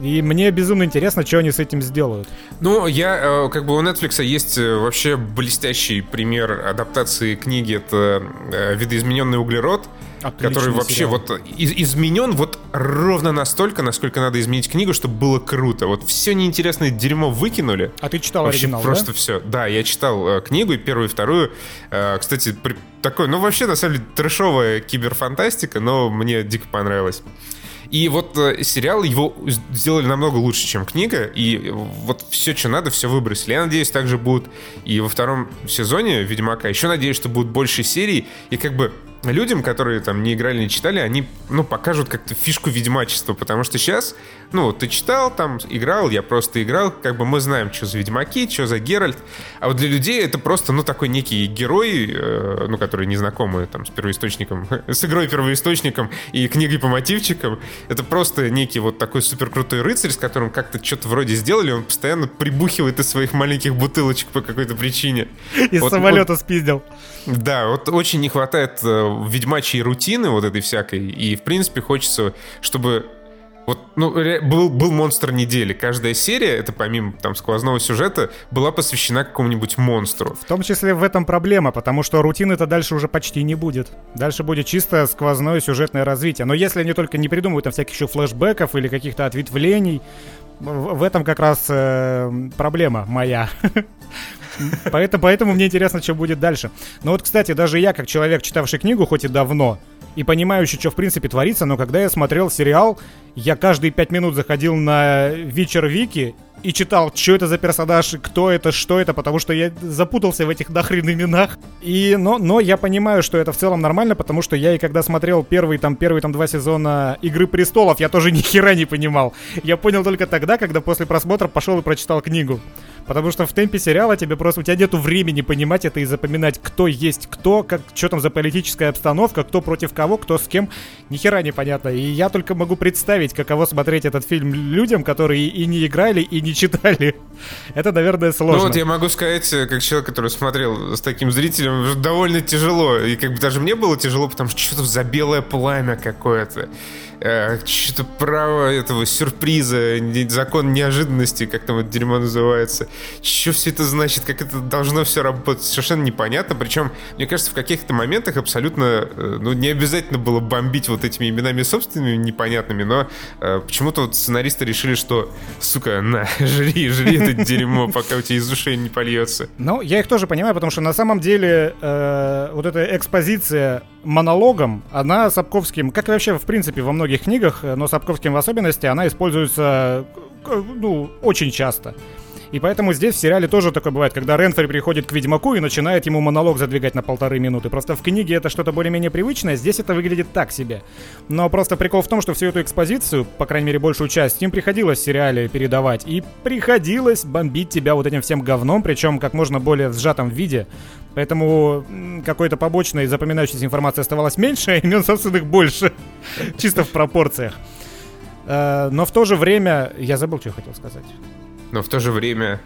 Speaker 2: И мне безумно интересно, что они с этим сделают.
Speaker 1: Ну, я, э, как бы у Netflix есть э, вообще блестящий пример адаптации книги, это э, «Видоизмененный углерод»,
Speaker 2: Отличный
Speaker 1: который вообще
Speaker 2: сериал.
Speaker 1: вот из- изменен вот ровно настолько, насколько надо изменить книгу, чтобы было круто. Вот все неинтересное дерьмо выкинули.
Speaker 2: А ты читал
Speaker 1: Вообще
Speaker 2: оригинал,
Speaker 1: просто
Speaker 2: да?
Speaker 1: все. Да, я читал э, книгу, и первую, и вторую. Э, кстати, при- такой, ну вообще, на самом деле, трэшовая киберфантастика, но мне дико понравилось. И вот э, сериал его сделали намного лучше, чем книга, и вот все, что надо, все выбросили. Я надеюсь, также будут и во втором сезоне Ведьмака. Еще надеюсь, что будут больше серий, и как бы людям, которые там не играли, не читали, они, ну, покажут как-то фишку ведьмачества, потому что сейчас, ну, ты читал, там, играл, я просто играл, как бы мы знаем, что за ведьмаки, что за Геральт, а вот для людей это просто, ну, такой некий герой, э, ну, который незнакомый, там, с первоисточником, с игрой первоисточником и книгой по мотивчикам, это просто некий вот такой супер крутой рыцарь, с которым как-то что-то вроде сделали, он постоянно прибухивает из своих маленьких бутылочек по какой-то причине.
Speaker 2: Из
Speaker 1: Вот-
Speaker 2: самолета спиздил.
Speaker 1: Да, вот очень не хватает э, ведьмачьей рутины вот этой всякой. И, в принципе, хочется, чтобы вот, ну, был, был монстр недели. Каждая серия, это помимо там сквозного сюжета, была посвящена какому-нибудь монстру.
Speaker 2: В том числе в этом проблема, потому что рутины-то дальше уже почти не будет. Дальше будет чисто сквозное сюжетное развитие. Но если они только не придумают там всяких еще флешбеков или каких-то ответвлений, в этом как раз э, проблема моя. Поэтому, поэтому мне интересно, что будет дальше. Но вот, кстати, даже я, как человек, читавший книгу, хоть и давно, и понимающий, что в принципе творится, но когда я смотрел сериал, я каждые пять минут заходил на вечер Вики и читал, что это за персонаж, кто это, что это, потому что я запутался в этих нахрен именах. И, но, но я понимаю, что это в целом нормально, потому что я и когда смотрел первый там, первый там два сезона Игры Престолов, я тоже ни хера не понимал. Я понял только тогда, когда после просмотра пошел и прочитал книгу. Потому что в темпе сериала тебе просто... У тебя нету времени понимать это и запоминать, кто есть кто, как, что там за политическая обстановка, кто против кого, кто с кем. Ни хера непонятно. И я только могу представить, каково смотреть этот фильм людям, которые и не играли, и не читали. Это, наверное, сложно.
Speaker 1: Ну вот я могу сказать, э, как человек, который смотрел с таким зрителем, довольно тяжело. И как бы даже мне было тяжело, потому что что-то за белое пламя какое-то э, что-то право этого сюрприза, закон неожиданности, как там это дерьмо называется. Что все это значит, как это должно все работать, совершенно непонятно. Причем, мне кажется, в каких-то моментах абсолютно, э, ну, не обязательно было бомбить вот этими именами собственными непонятными, но э, почему-то вот сценаристы решили, что, сука, на, жри, жри это дерьмо, пока у тебя из ушей не польется.
Speaker 2: Ну, я их тоже понимаю, потому что на самом деле э, вот эта экспозиция монологом, она Сапковским, как и вообще, в принципе, во многих книгах, но Сапковским в особенности, она используется, ну, очень часто. И поэтому здесь в сериале тоже такое бывает, когда Ренфри приходит к Ведьмаку и начинает ему монолог задвигать на полторы минуты. Просто в книге это что-то более-менее привычное, здесь это выглядит так себе. Но просто прикол в том, что всю эту экспозицию, по крайней мере большую часть, им приходилось в сериале передавать. И приходилось бомбить тебя вот этим всем говном, причем как можно более в сжатом виде. Поэтому какой-то побочной запоминающейся информации оставалось меньше, а имен собственных больше. Чисто в пропорциях. Э, но в то же время... Я забыл, что я хотел сказать.
Speaker 1: Но в то же время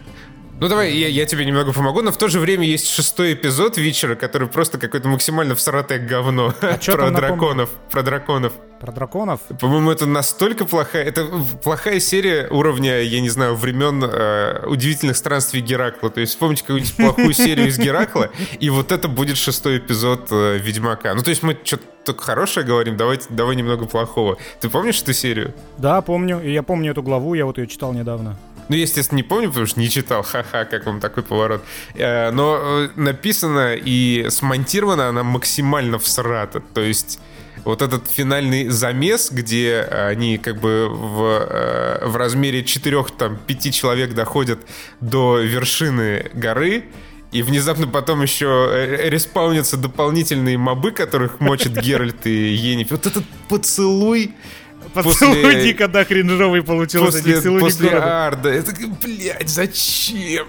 Speaker 1: ну давай, я, я тебе немного помогу, но в то же время есть шестой эпизод вечера, который просто какой-то максимально всратое говно. А про драконов. Про драконов.
Speaker 2: Про драконов?
Speaker 1: По-моему, это настолько плохая... Это плохая серия уровня, я не знаю, времен э, удивительных странствий Геракла. То есть вспомните какую-нибудь плохую серию из Геракла, и вот это будет шестой эпизод э, Ведьмака. Ну то есть мы что-то только хорошее говорим, давайте, давай немного плохого. Ты помнишь эту серию?
Speaker 2: Да, помню. И я помню эту главу, я вот ее читал недавно.
Speaker 1: Ну, естественно, не помню, потому что не читал. Ха-ха, как вам такой поворот. Э, но э, написано и смонтировано она максимально всрата. То есть вот этот финальный замес, где они как бы в, э, в размере четырех, там, пяти человек доходят до вершины горы, и внезапно потом еще респаунятся дополнительные мобы, которых мочит Геральт и Ениф. Вот этот поцелуй
Speaker 2: Поцелуй после... никогда кринжовый получился.
Speaker 1: После, не после Арда. Это, блядь, зачем?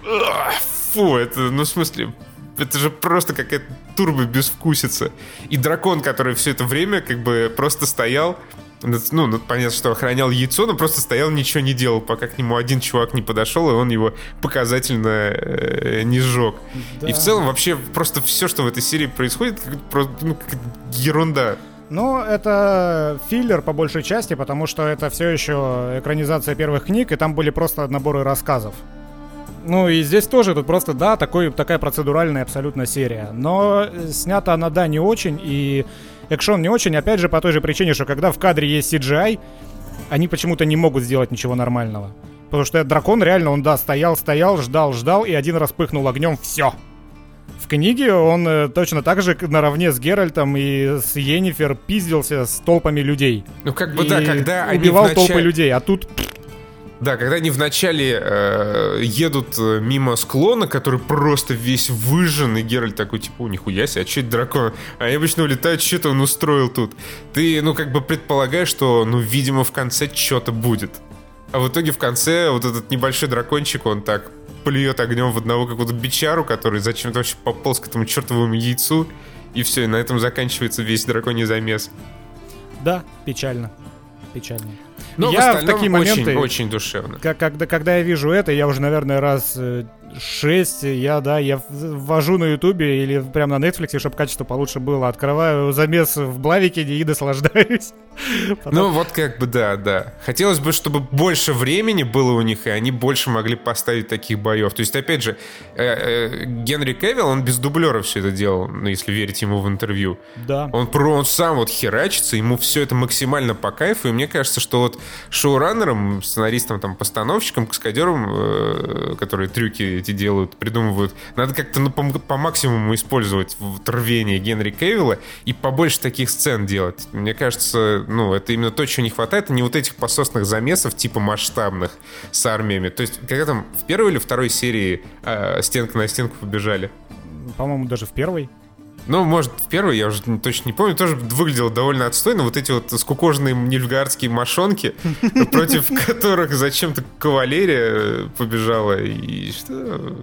Speaker 1: Фу, это, ну, в смысле, это же просто какая-то турбо безвкусица. И дракон, который все это время как бы просто стоял, ну, ну, понятно, что охранял яйцо, но просто стоял, ничего не делал, пока к нему один чувак не подошел, и он его показательно э, не сжег. Да. И в целом вообще просто все, что в этой серии происходит, как, ну, как ерунда.
Speaker 2: Ну, это филлер по большей части, потому что это все еще экранизация первых книг, и там были просто наборы рассказов. Ну и здесь тоже тут просто, да, такой, такая процедуральная абсолютно серия. Но снята она, да, не очень, и экшон не очень, опять же, по той же причине, что когда в кадре есть CGI, они почему-то не могут сделать ничего нормального. Потому что этот дракон реально, он, да, стоял, стоял, ждал, ждал, и один раз пыхнул огнем, все. В книге он э, точно так же наравне с Геральтом и с Йеннифер пиздился с толпами людей.
Speaker 1: Ну как бы и да, когда
Speaker 2: они убивал вначале... толпы людей, а тут
Speaker 1: да, когда они вначале э, едут э, мимо склона, который просто весь выжжен, и Геральт такой, типа, нихуя себе, а что это дракон? А они обычно улетают, что-то он устроил тут. Ты, ну, как бы предполагаешь, что, ну, видимо, в конце что-то будет. А в итоге в конце вот этот небольшой дракончик, он так плюет огнем в одного какого-то бичару, который зачем-то вообще пополз к этому чертовому яйцу, и все, и на этом заканчивается весь драконий замес.
Speaker 2: Да, печально. Печально.
Speaker 1: Но я в, в такие моменты очень, очень душевно.
Speaker 2: Когда, когда я вижу это, я уже, наверное, раз 6, я, да, я ввожу на ютубе или прямо на Netflix, чтобы качество получше было. Открываю замес в Блавике и наслаждаюсь.
Speaker 1: Потом... Ну, вот как бы, да, да. Хотелось бы, чтобы больше времени было у них, и они больше могли поставить таких боев. То есть, опять же, э, э, Генри Кевилл, он без дублера все это делал, ну, если верить ему в интервью.
Speaker 2: Да.
Speaker 1: Он, про, он сам вот херачится, ему все это максимально по кайфу, и мне кажется, что вот шоураннерам, сценаристам, там, постановщикам, каскадерам, э, которые трюки эти делают, придумывают, надо как-то ну, по, по максимуму использовать рвение Генри Кевилла и побольше таких сцен делать. Мне кажется, ну, это именно то, чего не хватает, а не вот этих пососных замесов типа масштабных с армиями. То есть, когда там в первой или второй серии э, стенка на стенку побежали?
Speaker 2: По-моему, даже в первой.
Speaker 1: Ну, может, в первой, я уже точно не помню, тоже выглядело довольно отстойно. Вот эти вот скукоженные нильфгардские мошонки, против которых зачем-то кавалерия побежала. И что...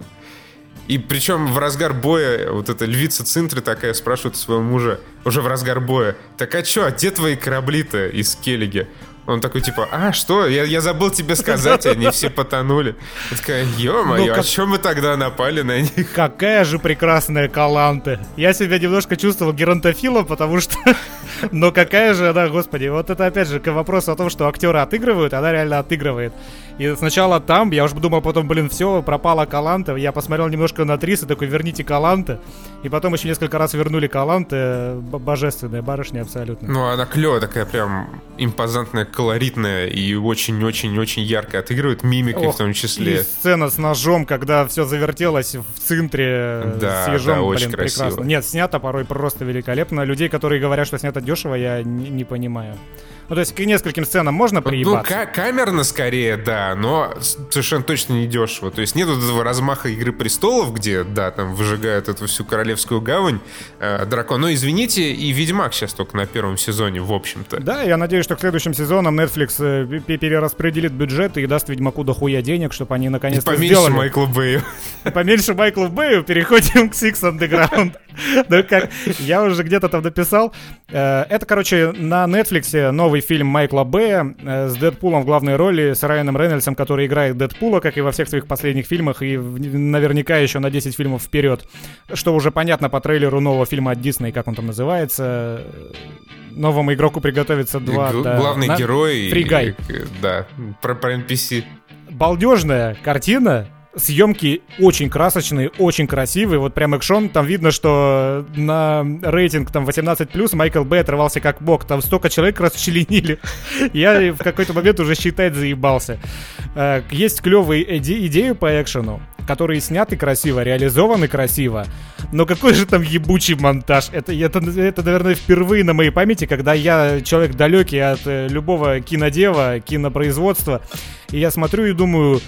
Speaker 1: И причем в разгар боя вот эта львица Цинтры такая спрашивает своего мужа уже в разгар боя, так а чё, а где твои корабли-то из Келлиги? Он такой, типа, а, что? Я, я забыл тебе сказать, они все потонули. Я такая, ё-моё, ну, как... а чё мы тогда напали на них?
Speaker 2: Какая же прекрасная Каланте. Я себя немножко чувствовал геронтофилом, потому что... Но какая же она, господи, вот это опять же к вопросу о том, что актеры отыгрывают, она реально отыгрывает. И сначала там, я уже думал потом, блин, все, пропала Каланта. Я посмотрел немножко на Трис и такой, верните Каланта. И потом еще несколько раз вернули Каланты. Божественная барышня абсолютно.
Speaker 1: Ну, она клевая такая прям импозантная, колоритная и очень-очень-очень ярко отыгрывает мимикой Ох, в том числе.
Speaker 2: И сцена с ножом, когда все завертелось в центре
Speaker 1: да, с ежом,
Speaker 2: да,
Speaker 1: очень блин, красиво. прекрасно.
Speaker 2: Нет, снято порой просто великолепно. Людей, которые говорят, что снято дешево, я не, не понимаю. Ну, то есть к нескольким сценам можно приебаться?
Speaker 1: Ну, камерно скорее, да, но совершенно точно не дешево. То есть нет вот этого размаха Игры Престолов, где, да, там выжигают эту всю Королевскую гавань э, дракон. Но, извините, и Ведьмак сейчас только на первом сезоне, в общем-то.
Speaker 2: Да, я надеюсь, что к следующим сезонам Netflix э, перераспределит бюджет и даст Ведьмаку дохуя денег, чтобы они наконец-то
Speaker 1: сделали. поменьше Майкла Бэю.
Speaker 2: Поменьше Майкла Бэю, переходим к Six Underground. Ну как, я уже где-то там написал. Э, это, короче, на Netflix новый фильм Майкла Бэя э, с Дэдпулом в главной роли, с Райаном Рейнольдсом, который играет Дэдпула, как и во всех своих последних фильмах, и наверняка еще на 10 фильмов вперед. Что уже понятно по трейлеру нового фильма от Дисней, как он там называется. Новому игроку приготовиться два...
Speaker 1: Г- да, главный на... герой.
Speaker 2: Фригай.
Speaker 1: Да, про, про NPC.
Speaker 2: Балдежная картина, съемки очень красочные, очень красивые. Вот прям экшон, там видно, что на рейтинг там 18+, Майкл Бэй отрывался как бог. Там столько человек расчленили. Я в какой-то момент уже считать заебался. Э, есть клевые иде- идеи по экшену, которые сняты красиво, реализованы красиво. Но какой же там ебучий монтаж. Это, это, это наверное, впервые на моей памяти, когда я человек далекий от э, любого кинодева, кинопроизводства. И я смотрю и думаю,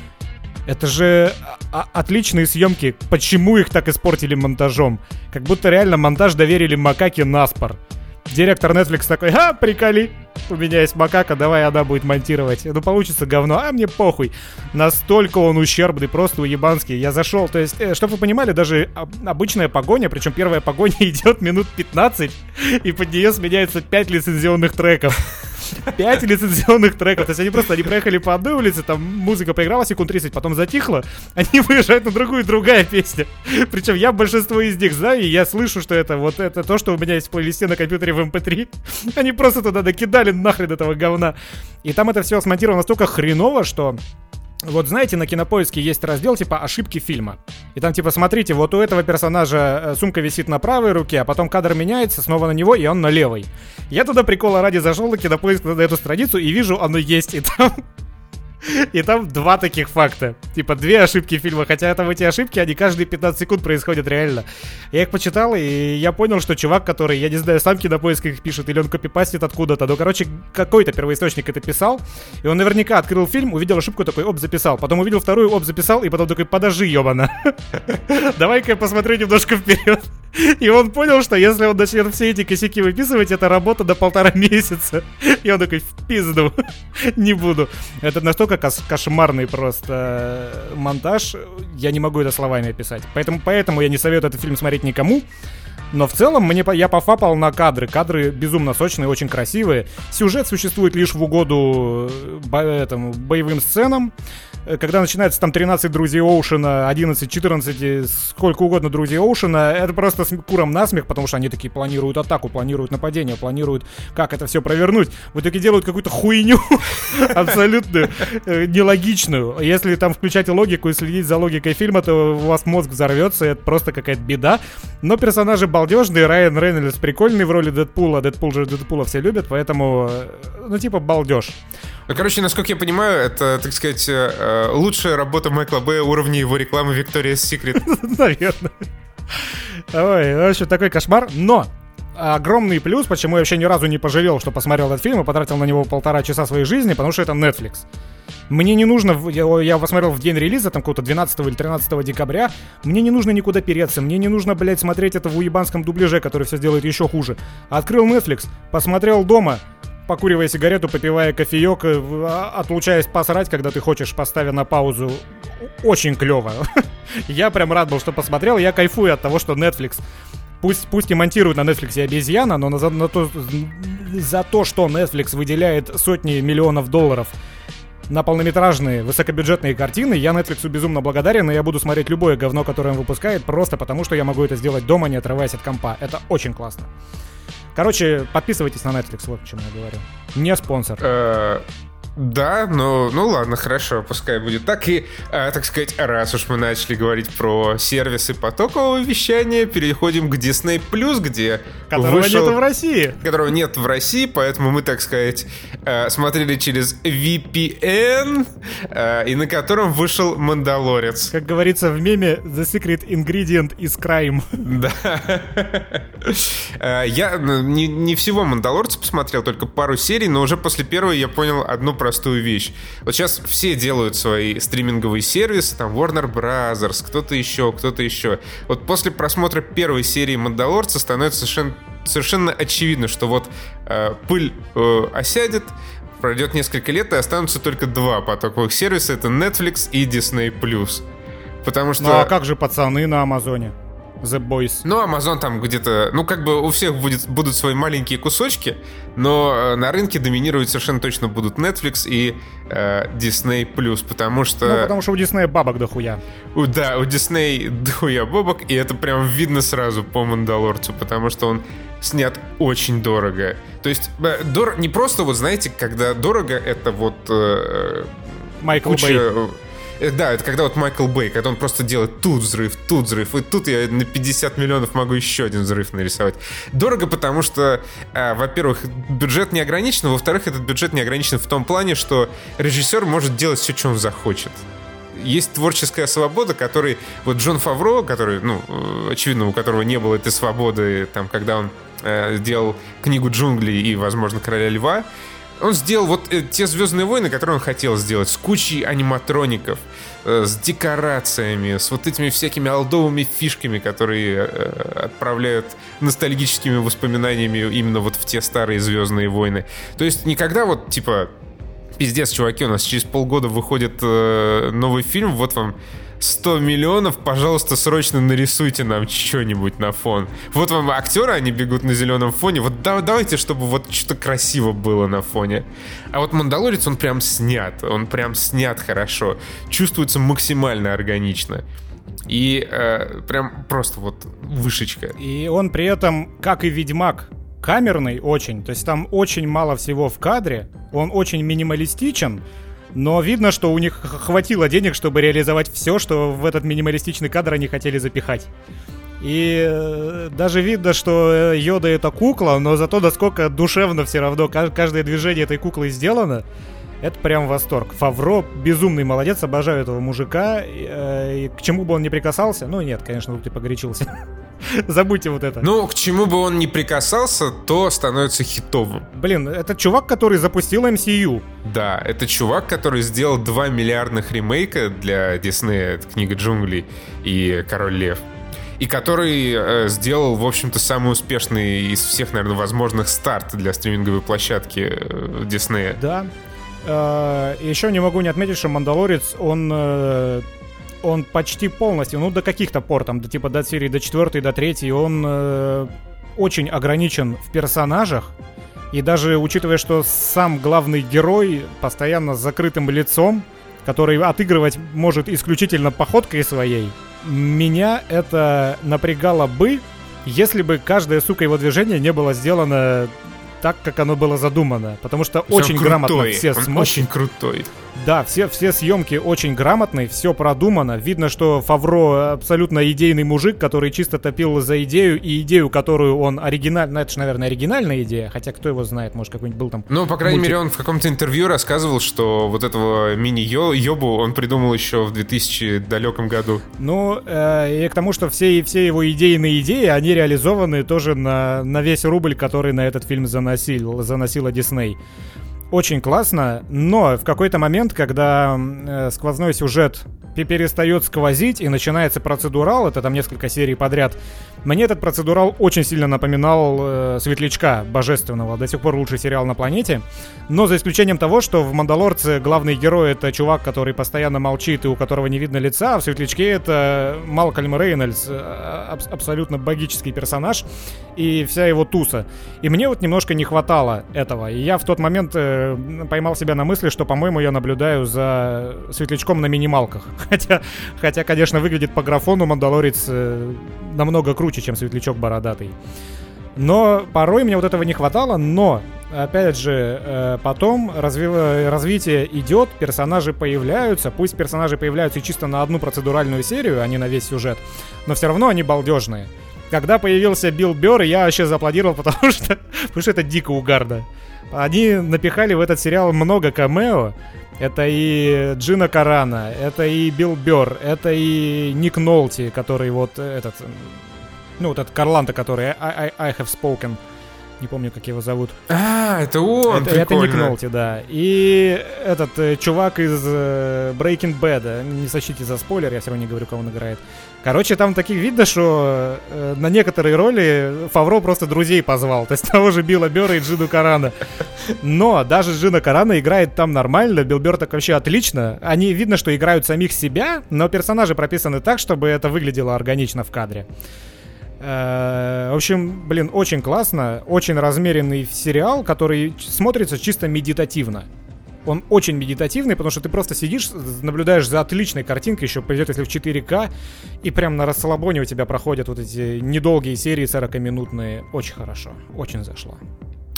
Speaker 2: это же отличные съемки. Почему их так испортили монтажом? Как будто реально монтаж доверили Макаке Наспор. Директор Netflix такой, а, приколи, у меня есть макака, давай она будет монтировать. Ну, получится говно, а мне похуй. Настолько он ущербный, просто уебанский. Я зашел, то есть, э, чтобы вы понимали, даже обычная погоня, причем первая погоня идет минут 15, и под нее сменяется 5 лицензионных треков. 5 лицензионных треков. То есть они просто они проехали по одной улице, там музыка поиграла секунд 30, потом затихла, они выезжают на другую, другая песня. Причем я большинство из них знаю, и я слышу, что это вот это то, что у меня есть в плейлисте на компьютере в MP3. Эм они просто туда накидали нахрен этого говна. И там это все смонтировано настолько хреново, что вот знаете, на кинопоиске есть раздел типа ошибки фильма. И там типа, смотрите, вот у этого персонажа э, сумка висит на правой руке, а потом кадр меняется снова на него, и он на левой. Я туда прикола ради зашел на кинопоиск на эту страницу и вижу, оно есть, и там и там два таких факта. Типа две ошибки фильма. Хотя там эти ошибки, они каждые 15 секунд происходят реально. Я их почитал, и я понял, что чувак, который, я не знаю, сам кинопоиск их пишет, или он копипастит откуда-то. Ну, короче, какой-то первоисточник это писал. И он наверняка открыл фильм, увидел ошибку, такой, оп, записал. Потом увидел вторую, оп, записал, и потом такой, подожди, ёбана. Давай-ка я посмотрю немножко вперед. И он понял, что если он начнет все эти косяки выписывать, это работа до полтора месяца. И он такой, в пизду, не буду. Это настолько кос- кошмарный просто э, монтаж, я не могу это словами описать. Поэтому, поэтому я не советую этот фильм смотреть никому. Но в целом мне, я пофапал на кадры. Кадры безумно сочные, очень красивые. Сюжет существует лишь в угоду э, бо, этому, боевым сценам. э, когда начинается там 13 друзей Оушена, 11, 14, сколько угодно друзей Оушена, это просто с куром насмех, потому что они такие планируют атаку, планируют нападение, планируют, как это все провернуть. В итоге делают какую-то хуйню абсолютно э, нелогичную. Если там включать логику и следить за логикой фильма, то у вас мозг взорвется, это просто какая-то беда. Но персонажи балдежные, Райан Рейнольдс прикольный в роли Дэдпула, Дэдпул же Дэдпула все любят, поэтому, э, ну, типа, балдеж.
Speaker 1: Ну, короче, насколько я понимаю, это, так сказать, э, лучшая работа Майкла Бэя уровня его рекламы Victoria's Secret.
Speaker 2: Наверное. Ой, в общем, такой кошмар. Но огромный плюс, почему я вообще ни разу не пожалел, что посмотрел этот фильм и потратил на него полтора часа своей жизни, потому что это Netflix. Мне не нужно, я, посмотрел в день релиза, там какого-то 12 или 13 декабря, мне не нужно никуда переться, мне не нужно, блядь, смотреть это в уебанском дубляже, который все сделает еще хуже. Открыл Netflix, посмотрел дома, покуривая сигарету, попивая кофеек, э, а, отлучаясь посрать, когда ты хочешь, поставя на паузу. Очень клево. Я прям рад был, что посмотрел. Я кайфую от того, что Netflix Пусть, пусть и монтируют на Netflix обезьяна, но за, на то, за то, что Netflix выделяет сотни миллионов долларов на полнометражные высокобюджетные картины, я Netflix безумно благодарен, и я буду смотреть любое говно, которое он выпускает, просто потому что я могу это сделать дома, не отрываясь от компа. Это очень классно. Короче, подписывайтесь на Netflix, вот почему я говорю. Не спонсор.
Speaker 1: Да, ну, ну ладно, хорошо, пускай будет так. И, э, так сказать, раз уж мы начали говорить про сервисы потокового вещания, переходим к Disney Plus, где
Speaker 2: Которого вышел... нет в России.
Speaker 1: Которого нет в России, поэтому мы, так сказать, э, смотрели через VPN, э, и на котором вышел Мандалорец.
Speaker 2: Как говорится в меме, The Secret Ingredient is Crime.
Speaker 1: Да. Э, я ну, не, не всего Мандалорца посмотрел, только пару серий, но уже после первой я понял одну простую вещь. Вот сейчас все делают свои стриминговые сервисы, там Warner Brothers, кто-то еще, кто-то еще. Вот после просмотра первой серии Мандалорца становится совершенно, совершенно очевидно, что вот э, пыль э, осядет, пройдет несколько лет, и останутся только два потоковых сервиса. Это Netflix и Disney+. Потому что... Ну
Speaker 2: а как же пацаны на Амазоне? The Boys.
Speaker 1: Ну, Amazon там где-то, ну, как бы у всех будет, будут свои маленькие кусочки, но э, на рынке доминировать совершенно точно будут Netflix и э, Disney+, потому что...
Speaker 2: Ну, потому что у Disney бабок дохуя.
Speaker 1: У, да, у Disney дохуя бабок, и это прям видно сразу по Мандалорцу, потому что он снят очень дорого. То есть, э, дор... не просто, вот знаете, когда дорого, это вот... Э,
Speaker 2: Майкл куча... Бэй
Speaker 1: да, это когда вот Майкл Бэй, когда он просто делает тут взрыв, тут взрыв, и тут я на 50 миллионов могу еще один взрыв нарисовать. Дорого, потому что, э, во-первых, бюджет не ограничен, во-вторых, этот бюджет не ограничен в том плане, что режиссер может делать все, что он захочет есть творческая свобода, который вот Джон Фавро, который, ну, э, очевидно, у которого не было этой свободы, там, когда он э, сделал книгу джунглей и, возможно, короля льва, он сделал вот э, те Звездные войны, которые он хотел сделать, с кучей аниматроников, э, с декорациями, с вот этими всякими алдовыми фишками, которые э, отправляют ностальгическими воспоминаниями именно вот в те старые Звездные войны. То есть никогда вот типа пиздец, чуваки, у нас через полгода выходит новый фильм, вот вам 100 миллионов, пожалуйста, срочно нарисуйте нам что-нибудь на фон. Вот вам актеры, они бегут на зеленом фоне. Вот да, давайте, чтобы вот что-то красиво было на фоне. А вот Мандалорец, он прям снят. Он прям снят хорошо. Чувствуется максимально органично. И э, прям просто вот вышечка.
Speaker 2: И он при этом, как и Ведьмак, камерный очень. То есть там очень мало всего в кадре. Он очень минималистичен. Но видно, что у них хватило денег, чтобы реализовать все, что в этот минималистичный кадр они хотели запихать. И э, даже видно, что э, Йода это кукла, но зато насколько душевно все равно каждое движение этой куклы сделано. Это прям восторг. Фавро безумный молодец, обожаю этого мужика. Э, и к чему бы он не прикасался, ну нет, конечно, тут и погорячился. Забудьте вот это.
Speaker 1: Ну, к чему бы он ни прикасался, то становится хитовым.
Speaker 2: Блин, это чувак, который запустил MCU.
Speaker 1: Да, это чувак, который сделал два миллиардных ремейка для Диснея, книга джунглей и Король Лев и который э, сделал, в общем-то, самый успешный из всех, наверное, возможных старт для стриминговой площадки э, Диснея.
Speaker 2: Да. Э, еще не могу не отметить, что Мандалорец, он э, он почти полностью, ну, до каких-то пор, там, до, типа, до серии, до четвертой, до третьей, он э, очень ограничен в персонажах. И даже учитывая, что сам главный герой постоянно с закрытым лицом, который отыгрывать может исключительно походкой своей, меня это напрягало бы, если бы каждое, сука, его движение не было сделано так, как оно было задумано. Потому что
Speaker 1: Всё,
Speaker 2: очень
Speaker 1: крутой.
Speaker 2: грамотно все смотрят.
Speaker 1: очень крутой.
Speaker 2: Да, все, все съемки очень грамотные, все продумано. Видно, что Фавро абсолютно идейный мужик, который чисто топил за идею, и идею, которую он оригинально... Ну, это же, наверное, оригинальная идея, хотя кто его знает, может, какой-нибудь был там...
Speaker 1: Ну, по крайней
Speaker 2: мультик.
Speaker 1: мере, он в каком-то интервью рассказывал, что вот этого мини-йобу он придумал еще в 2000 далеком году.
Speaker 2: Ну, э, и к тому, что все, все его идейные идеи, они реализованы тоже на, на весь рубль, который на этот фильм заносил, заносила Дисней. Очень классно, но в какой-то момент, когда э, сквозной сюжет пе- перестает сквозить и начинается процедурал, это там несколько серий подряд, мне этот процедурал очень сильно напоминал э, Светлячка Божественного, до сих пор лучший сериал на планете, но за исключением того, что в Мандалорце главный герой это чувак, который постоянно молчит и у которого не видно лица, а в Светлячке это Малкольм Рейнольдс, э, аб- абсолютно богический персонаж и вся его туса. И мне вот немножко не хватало этого. И я в тот момент э, поймал себя на мысли, что, по-моему, я наблюдаю за Светлячком на минималках. Хотя, хотя конечно, выглядит по графону Мандалорец э, намного круче, чем Светлячок бородатый. Но порой мне вот этого не хватало, но, опять же, э, потом разви- развитие идет, персонажи появляются, пусть персонажи появляются и чисто на одну процедуральную серию, а не на весь сюжет, но все равно они балдежные. Когда появился Билл Берр, я вообще зааплодировал, потому что, потому что это дико угарно. Они напихали в этот сериал много камео. Это и Джина Карана, это и Билл Берр, это и Ник Нолти, который вот этот... Ну, вот этот Карланта, который I, I, I have spoken. Не помню, как его зовут.
Speaker 1: А, это он,
Speaker 2: это, это Ник
Speaker 1: прикольно.
Speaker 2: Нолти, да. И этот э, чувак из э, Breaking Bad, э, не сочтите за спойлер, я все равно не говорю, кого он играет. Короче, там таких видно, что э, на некоторые роли Фавро просто друзей позвал. То есть того же Билла Бера и Джину Карана. Но даже Джина Карана играет там нормально, Билл Бер так вообще отлично. Они видно, что играют самих себя, но персонажи прописаны так, чтобы это выглядело органично в кадре. Э, В общем, блин, очень классно, очень размеренный сериал, который смотрится чисто медитативно. Он очень медитативный, потому что ты просто сидишь, наблюдаешь за отличной картинкой, еще придет, если в 4К, и прям на расслабоне у тебя проходят вот эти недолгие серии 40-минутные. Очень хорошо, очень зашло.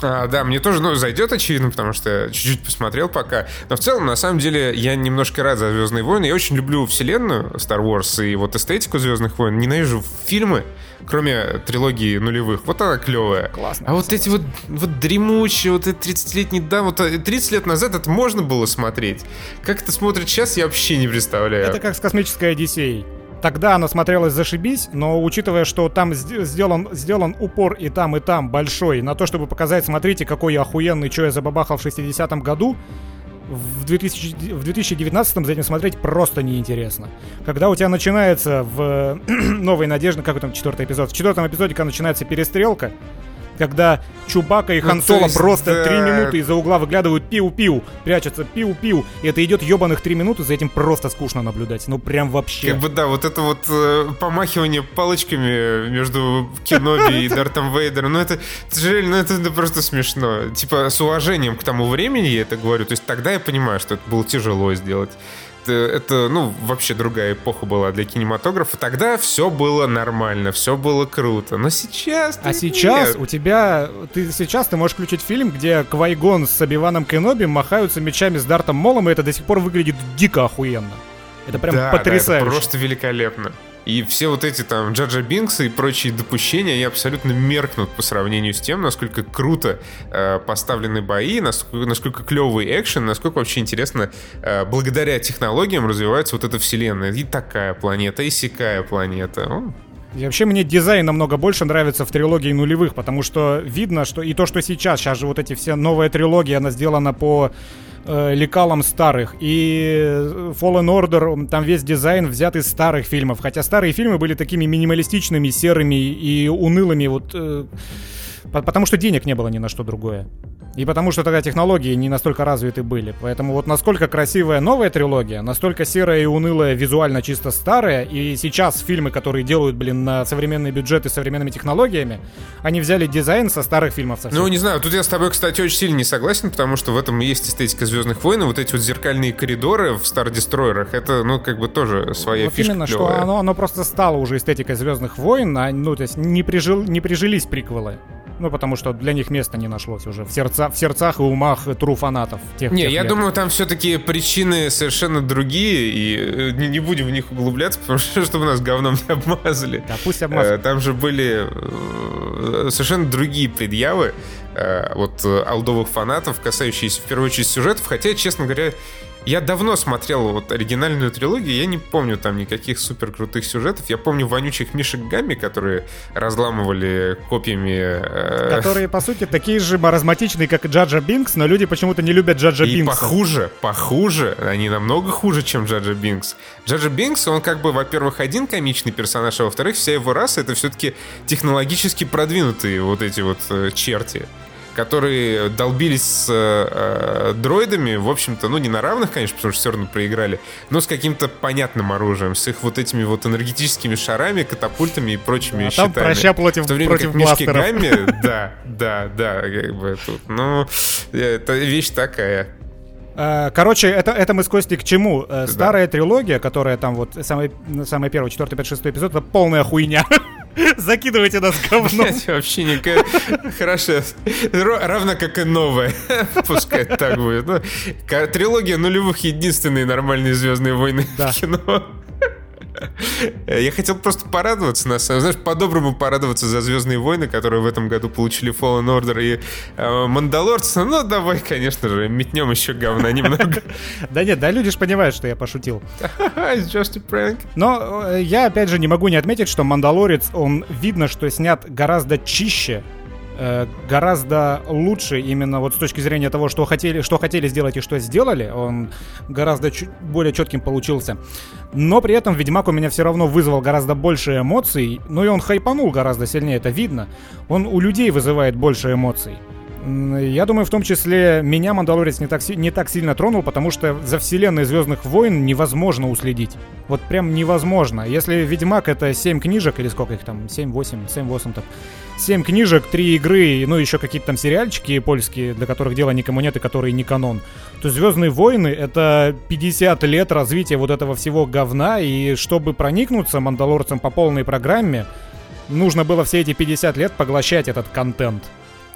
Speaker 1: А, да, мне тоже, ну, зайдет, очевидно, потому что чуть-чуть посмотрел пока. Но в целом, на самом деле, я немножко рад за Звездные войны. Я очень люблю вселенную Star Wars и вот эстетику Звездных войн. Ненавижу фильмы, кроме трилогии нулевых. Вот она клевая.
Speaker 2: Классно.
Speaker 1: А вот эти вот, вот дремучие, вот эти 30-летние, да, вот э, 30 лет назад это можно было смотреть. Как это смотрит сейчас, я вообще не представляю.
Speaker 2: Это как с космической Одиссеей. Тогда она смотрелась зашибись, но учитывая, что там сд- сделан, сделан упор и там, и там большой, на то, чтобы показать, смотрите, какой я охуенный, что я забабахал в 60-м году, в, 2000, в 2019 за этим смотреть просто неинтересно. Когда у тебя начинается в «Новой надежде», как там четвертый эпизод, в четвертом эпизоде, когда начинается перестрелка, когда Чубака и
Speaker 1: Ну,
Speaker 2: Хан
Speaker 1: то
Speaker 2: Соло
Speaker 1: есть,
Speaker 2: просто
Speaker 1: да.
Speaker 2: три минуты из-за угла выглядывают пиу-пиу, прячутся пиу-пиу, и это идет ебаных три минуты, за этим просто скучно наблюдать. Ну прям вообще.
Speaker 1: Как бы да, вот это вот э, помахивание палочками между Кеноби и Дартом Вейдером, ну это, реально, ну это просто смешно. Типа с уважением к тому времени я это говорю, то есть тогда я понимаю, что это было тяжело сделать. Это, это, ну, вообще другая эпоха была для кинематографа. Тогда все было нормально, все было круто. Но сейчас...
Speaker 2: А сейчас
Speaker 1: нет.
Speaker 2: у тебя, ты сейчас ты можешь включить фильм, где Квайгон с Обиваном Кеноби махаются мечами с Дартом Молом, и это до сих пор выглядит дико охуенно. Это прям
Speaker 1: Да, да,
Speaker 2: потрясающе.
Speaker 1: это просто великолепно. И все вот эти там Джаджа Бинксы и прочие допущения, они абсолютно меркнут по сравнению с тем, насколько круто э, поставлены бои, насколько, насколько клевый экшен, насколько вообще интересно, э, благодаря технологиям развивается вот эта вселенная. И такая планета, и сякая планета.
Speaker 2: И вообще мне дизайн намного больше нравится в трилогии нулевых, потому что видно, что и то, что сейчас, сейчас же вот эти все новая трилогия, она сделана по э, лекалам старых. И Fallen Order, там весь дизайн взят из старых фильмов. Хотя старые фильмы были такими минималистичными, серыми и унылыми, вот... э, по- потому что денег не было ни на что другое. И потому что тогда технологии не настолько развиты были. Поэтому вот насколько красивая новая трилогия, настолько серая и унылая, визуально чисто старая. И сейчас фильмы, которые делают, блин, на современные бюджеты с современными технологиями, они взяли дизайн со старых фильмов совсем.
Speaker 1: Ну, не знаю, тут я с тобой, кстати, очень сильно не согласен, потому что в этом и есть эстетика Звездных войн, и вот эти вот зеркальные коридоры в Star Destroyer, это, ну, как бы тоже своя
Speaker 2: вот
Speaker 1: фишка
Speaker 2: именно,
Speaker 1: клевая.
Speaker 2: что оно, оно просто стало уже эстетикой Звездных войн, а, ну, то есть не, прижил, не прижились приквелы. Ну, потому что для них места не нашлось уже в, сердца, в сердцах и умах тру фанатов. Тех,
Speaker 1: Не,
Speaker 2: тех
Speaker 1: я
Speaker 2: лет.
Speaker 1: думаю, там все-таки причины совершенно другие, и э, не, не будем в них углубляться, потому что чтобы нас говном не обмазали.
Speaker 2: Да, пусть обмазывают.
Speaker 1: Э, Там же были э, совершенно другие предъявы вот алдовых фанатов, касающиеся в первую очередь сюжетов, хотя, честно говоря, я давно смотрел вот оригинальную трилогию, я не помню там никаких супер крутых сюжетов. Я помню вонючих мишек Гамми, которые разламывали копьями... э,
Speaker 2: Которые, по сути, такие же маразматичные, как и Джаджа Бинкс, но люди почему-то не любят Джаджа
Speaker 1: И
Speaker 2: Бинкса.
Speaker 1: похуже, похуже, они намного хуже, чем Джаджа Бинкс. Джаджа Бинкс, он как бы, во-первых, один комичный персонаж, а во-вторых, вся его раса это все-таки технологически продвинутые вот эти вот э, черти которые долбились с э, дроидами, в общем-то, ну, не на равных, конечно, потому что все равно проиграли, но с каким-то понятным оружием, с их вот этими вот энергетическими шарами, катапультами и прочими
Speaker 2: А там
Speaker 1: щитами.
Speaker 2: проща против,
Speaker 1: В то время
Speaker 2: против
Speaker 1: как мишки. Гамми, да, да, да, как бы тут, ну, это вещь такая.
Speaker 2: Э, Короче, это, это мы с Костей к чему? Э, Старая трилогия, которая там вот самый, самый первый, четвертый, пятый, шестой эпизод, это полная хуйня. Закидывайте нас говном.
Speaker 1: Блядь, вообще никак. Хорошо. Ро- Равно как и новая. Пускай так будет. Ну, трилогия нулевых единственные нормальные Звездные войны
Speaker 2: Да.
Speaker 1: в кино. Я хотел просто порадоваться, на самом знаешь, по-доброму порадоваться за Звездные войны, которые в этом году получили Fallen Order и э, Мандалорца. Ну, давай, конечно же, метнем еще говна немного.
Speaker 2: Да нет, да люди же понимают, что я пошутил.
Speaker 1: It's just a prank.
Speaker 2: Но э, я опять же не могу не отметить, что Мандалорец, он видно, что снят гораздо чище, гораздо лучше именно вот с точки зрения того, что хотели, что хотели сделать и что сделали. Он гораздо чуть более четким получился. Но при этом Ведьмак у меня все равно вызвал гораздо больше эмоций. Ну и он хайпанул гораздо сильнее, это видно. Он у людей вызывает больше эмоций. Я думаю, в том числе меня Мандалорец не так, не так сильно тронул, потому что за вселенной Звездных войн невозможно уследить. Вот прям невозможно. Если Ведьмак это 7 книжек, или сколько их там, 7-8, 7-8 так. 7 книжек, 3 игры, ну еще какие-то там сериальчики польские, для которых дела никому нет и которые не канон, то Звездные войны это 50 лет развития вот этого всего говна, и чтобы проникнуться Мандалорцем по полной программе, нужно было все эти 50 лет поглощать этот контент.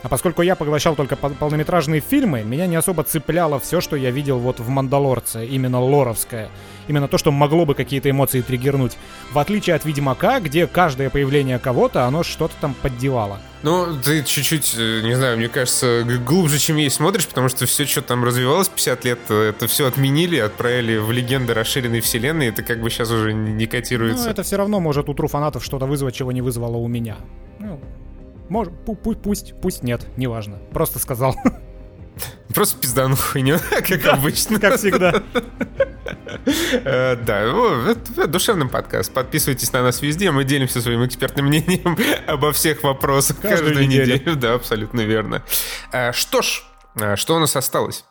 Speaker 2: А поскольку я поглощал только пол- полнометражные фильмы, меня не особо цепляло все, что я видел вот в «Мандалорце», именно лоровское. Именно то, что могло бы какие-то эмоции триггернуть. В отличие от «Ведьмака», где каждое появление кого-то, оно что-то там поддевало.
Speaker 1: Ну, ты чуть-чуть, э, не знаю, мне кажется, глубже, чем есть смотришь, потому что все, что там развивалось 50 лет, э, это все отменили, отправили в легенды расширенной вселенной, это как бы сейчас уже не не
Speaker 2: Ну,
Speaker 1: котируется.
Speaker 2: это все равно может у тру фанатов что-то вызвать, чего не вызвало у меня. Ну, может, пу- пу- пусть, пусть нет, неважно. Просто сказал,
Speaker 1: Просто пизданул хуйню, как обычно.
Speaker 2: как всегда.
Speaker 1: Э, Да, душевный подкаст. Подписывайтесь на нас везде, мы делимся своим экспертным мнением обо всех вопросах
Speaker 2: Каждую
Speaker 1: неделю. Да, абсолютно верно. Э, Что ж, э, что у нас осталось?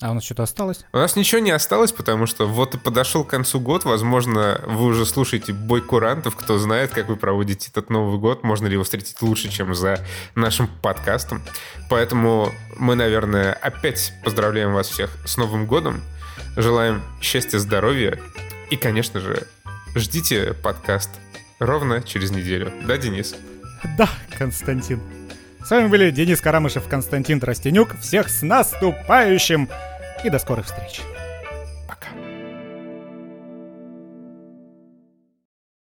Speaker 2: А у нас что-то осталось?
Speaker 1: У нас ничего не осталось, потому что вот и подошел к концу год. Возможно, вы уже слушаете бой курантов. Кто знает, как вы проводите этот Новый год. Можно ли его встретить лучше, чем за нашим подкастом. Поэтому мы, наверное, опять поздравляем вас всех с Новым годом. Желаем счастья, здоровья. И, конечно же, ждите подкаст ровно через неделю. Да, Денис?
Speaker 2: Да, Константин. С вами были Денис Карамышев, Константин Тростенюк. Всех с наступающим и до скорых встреч.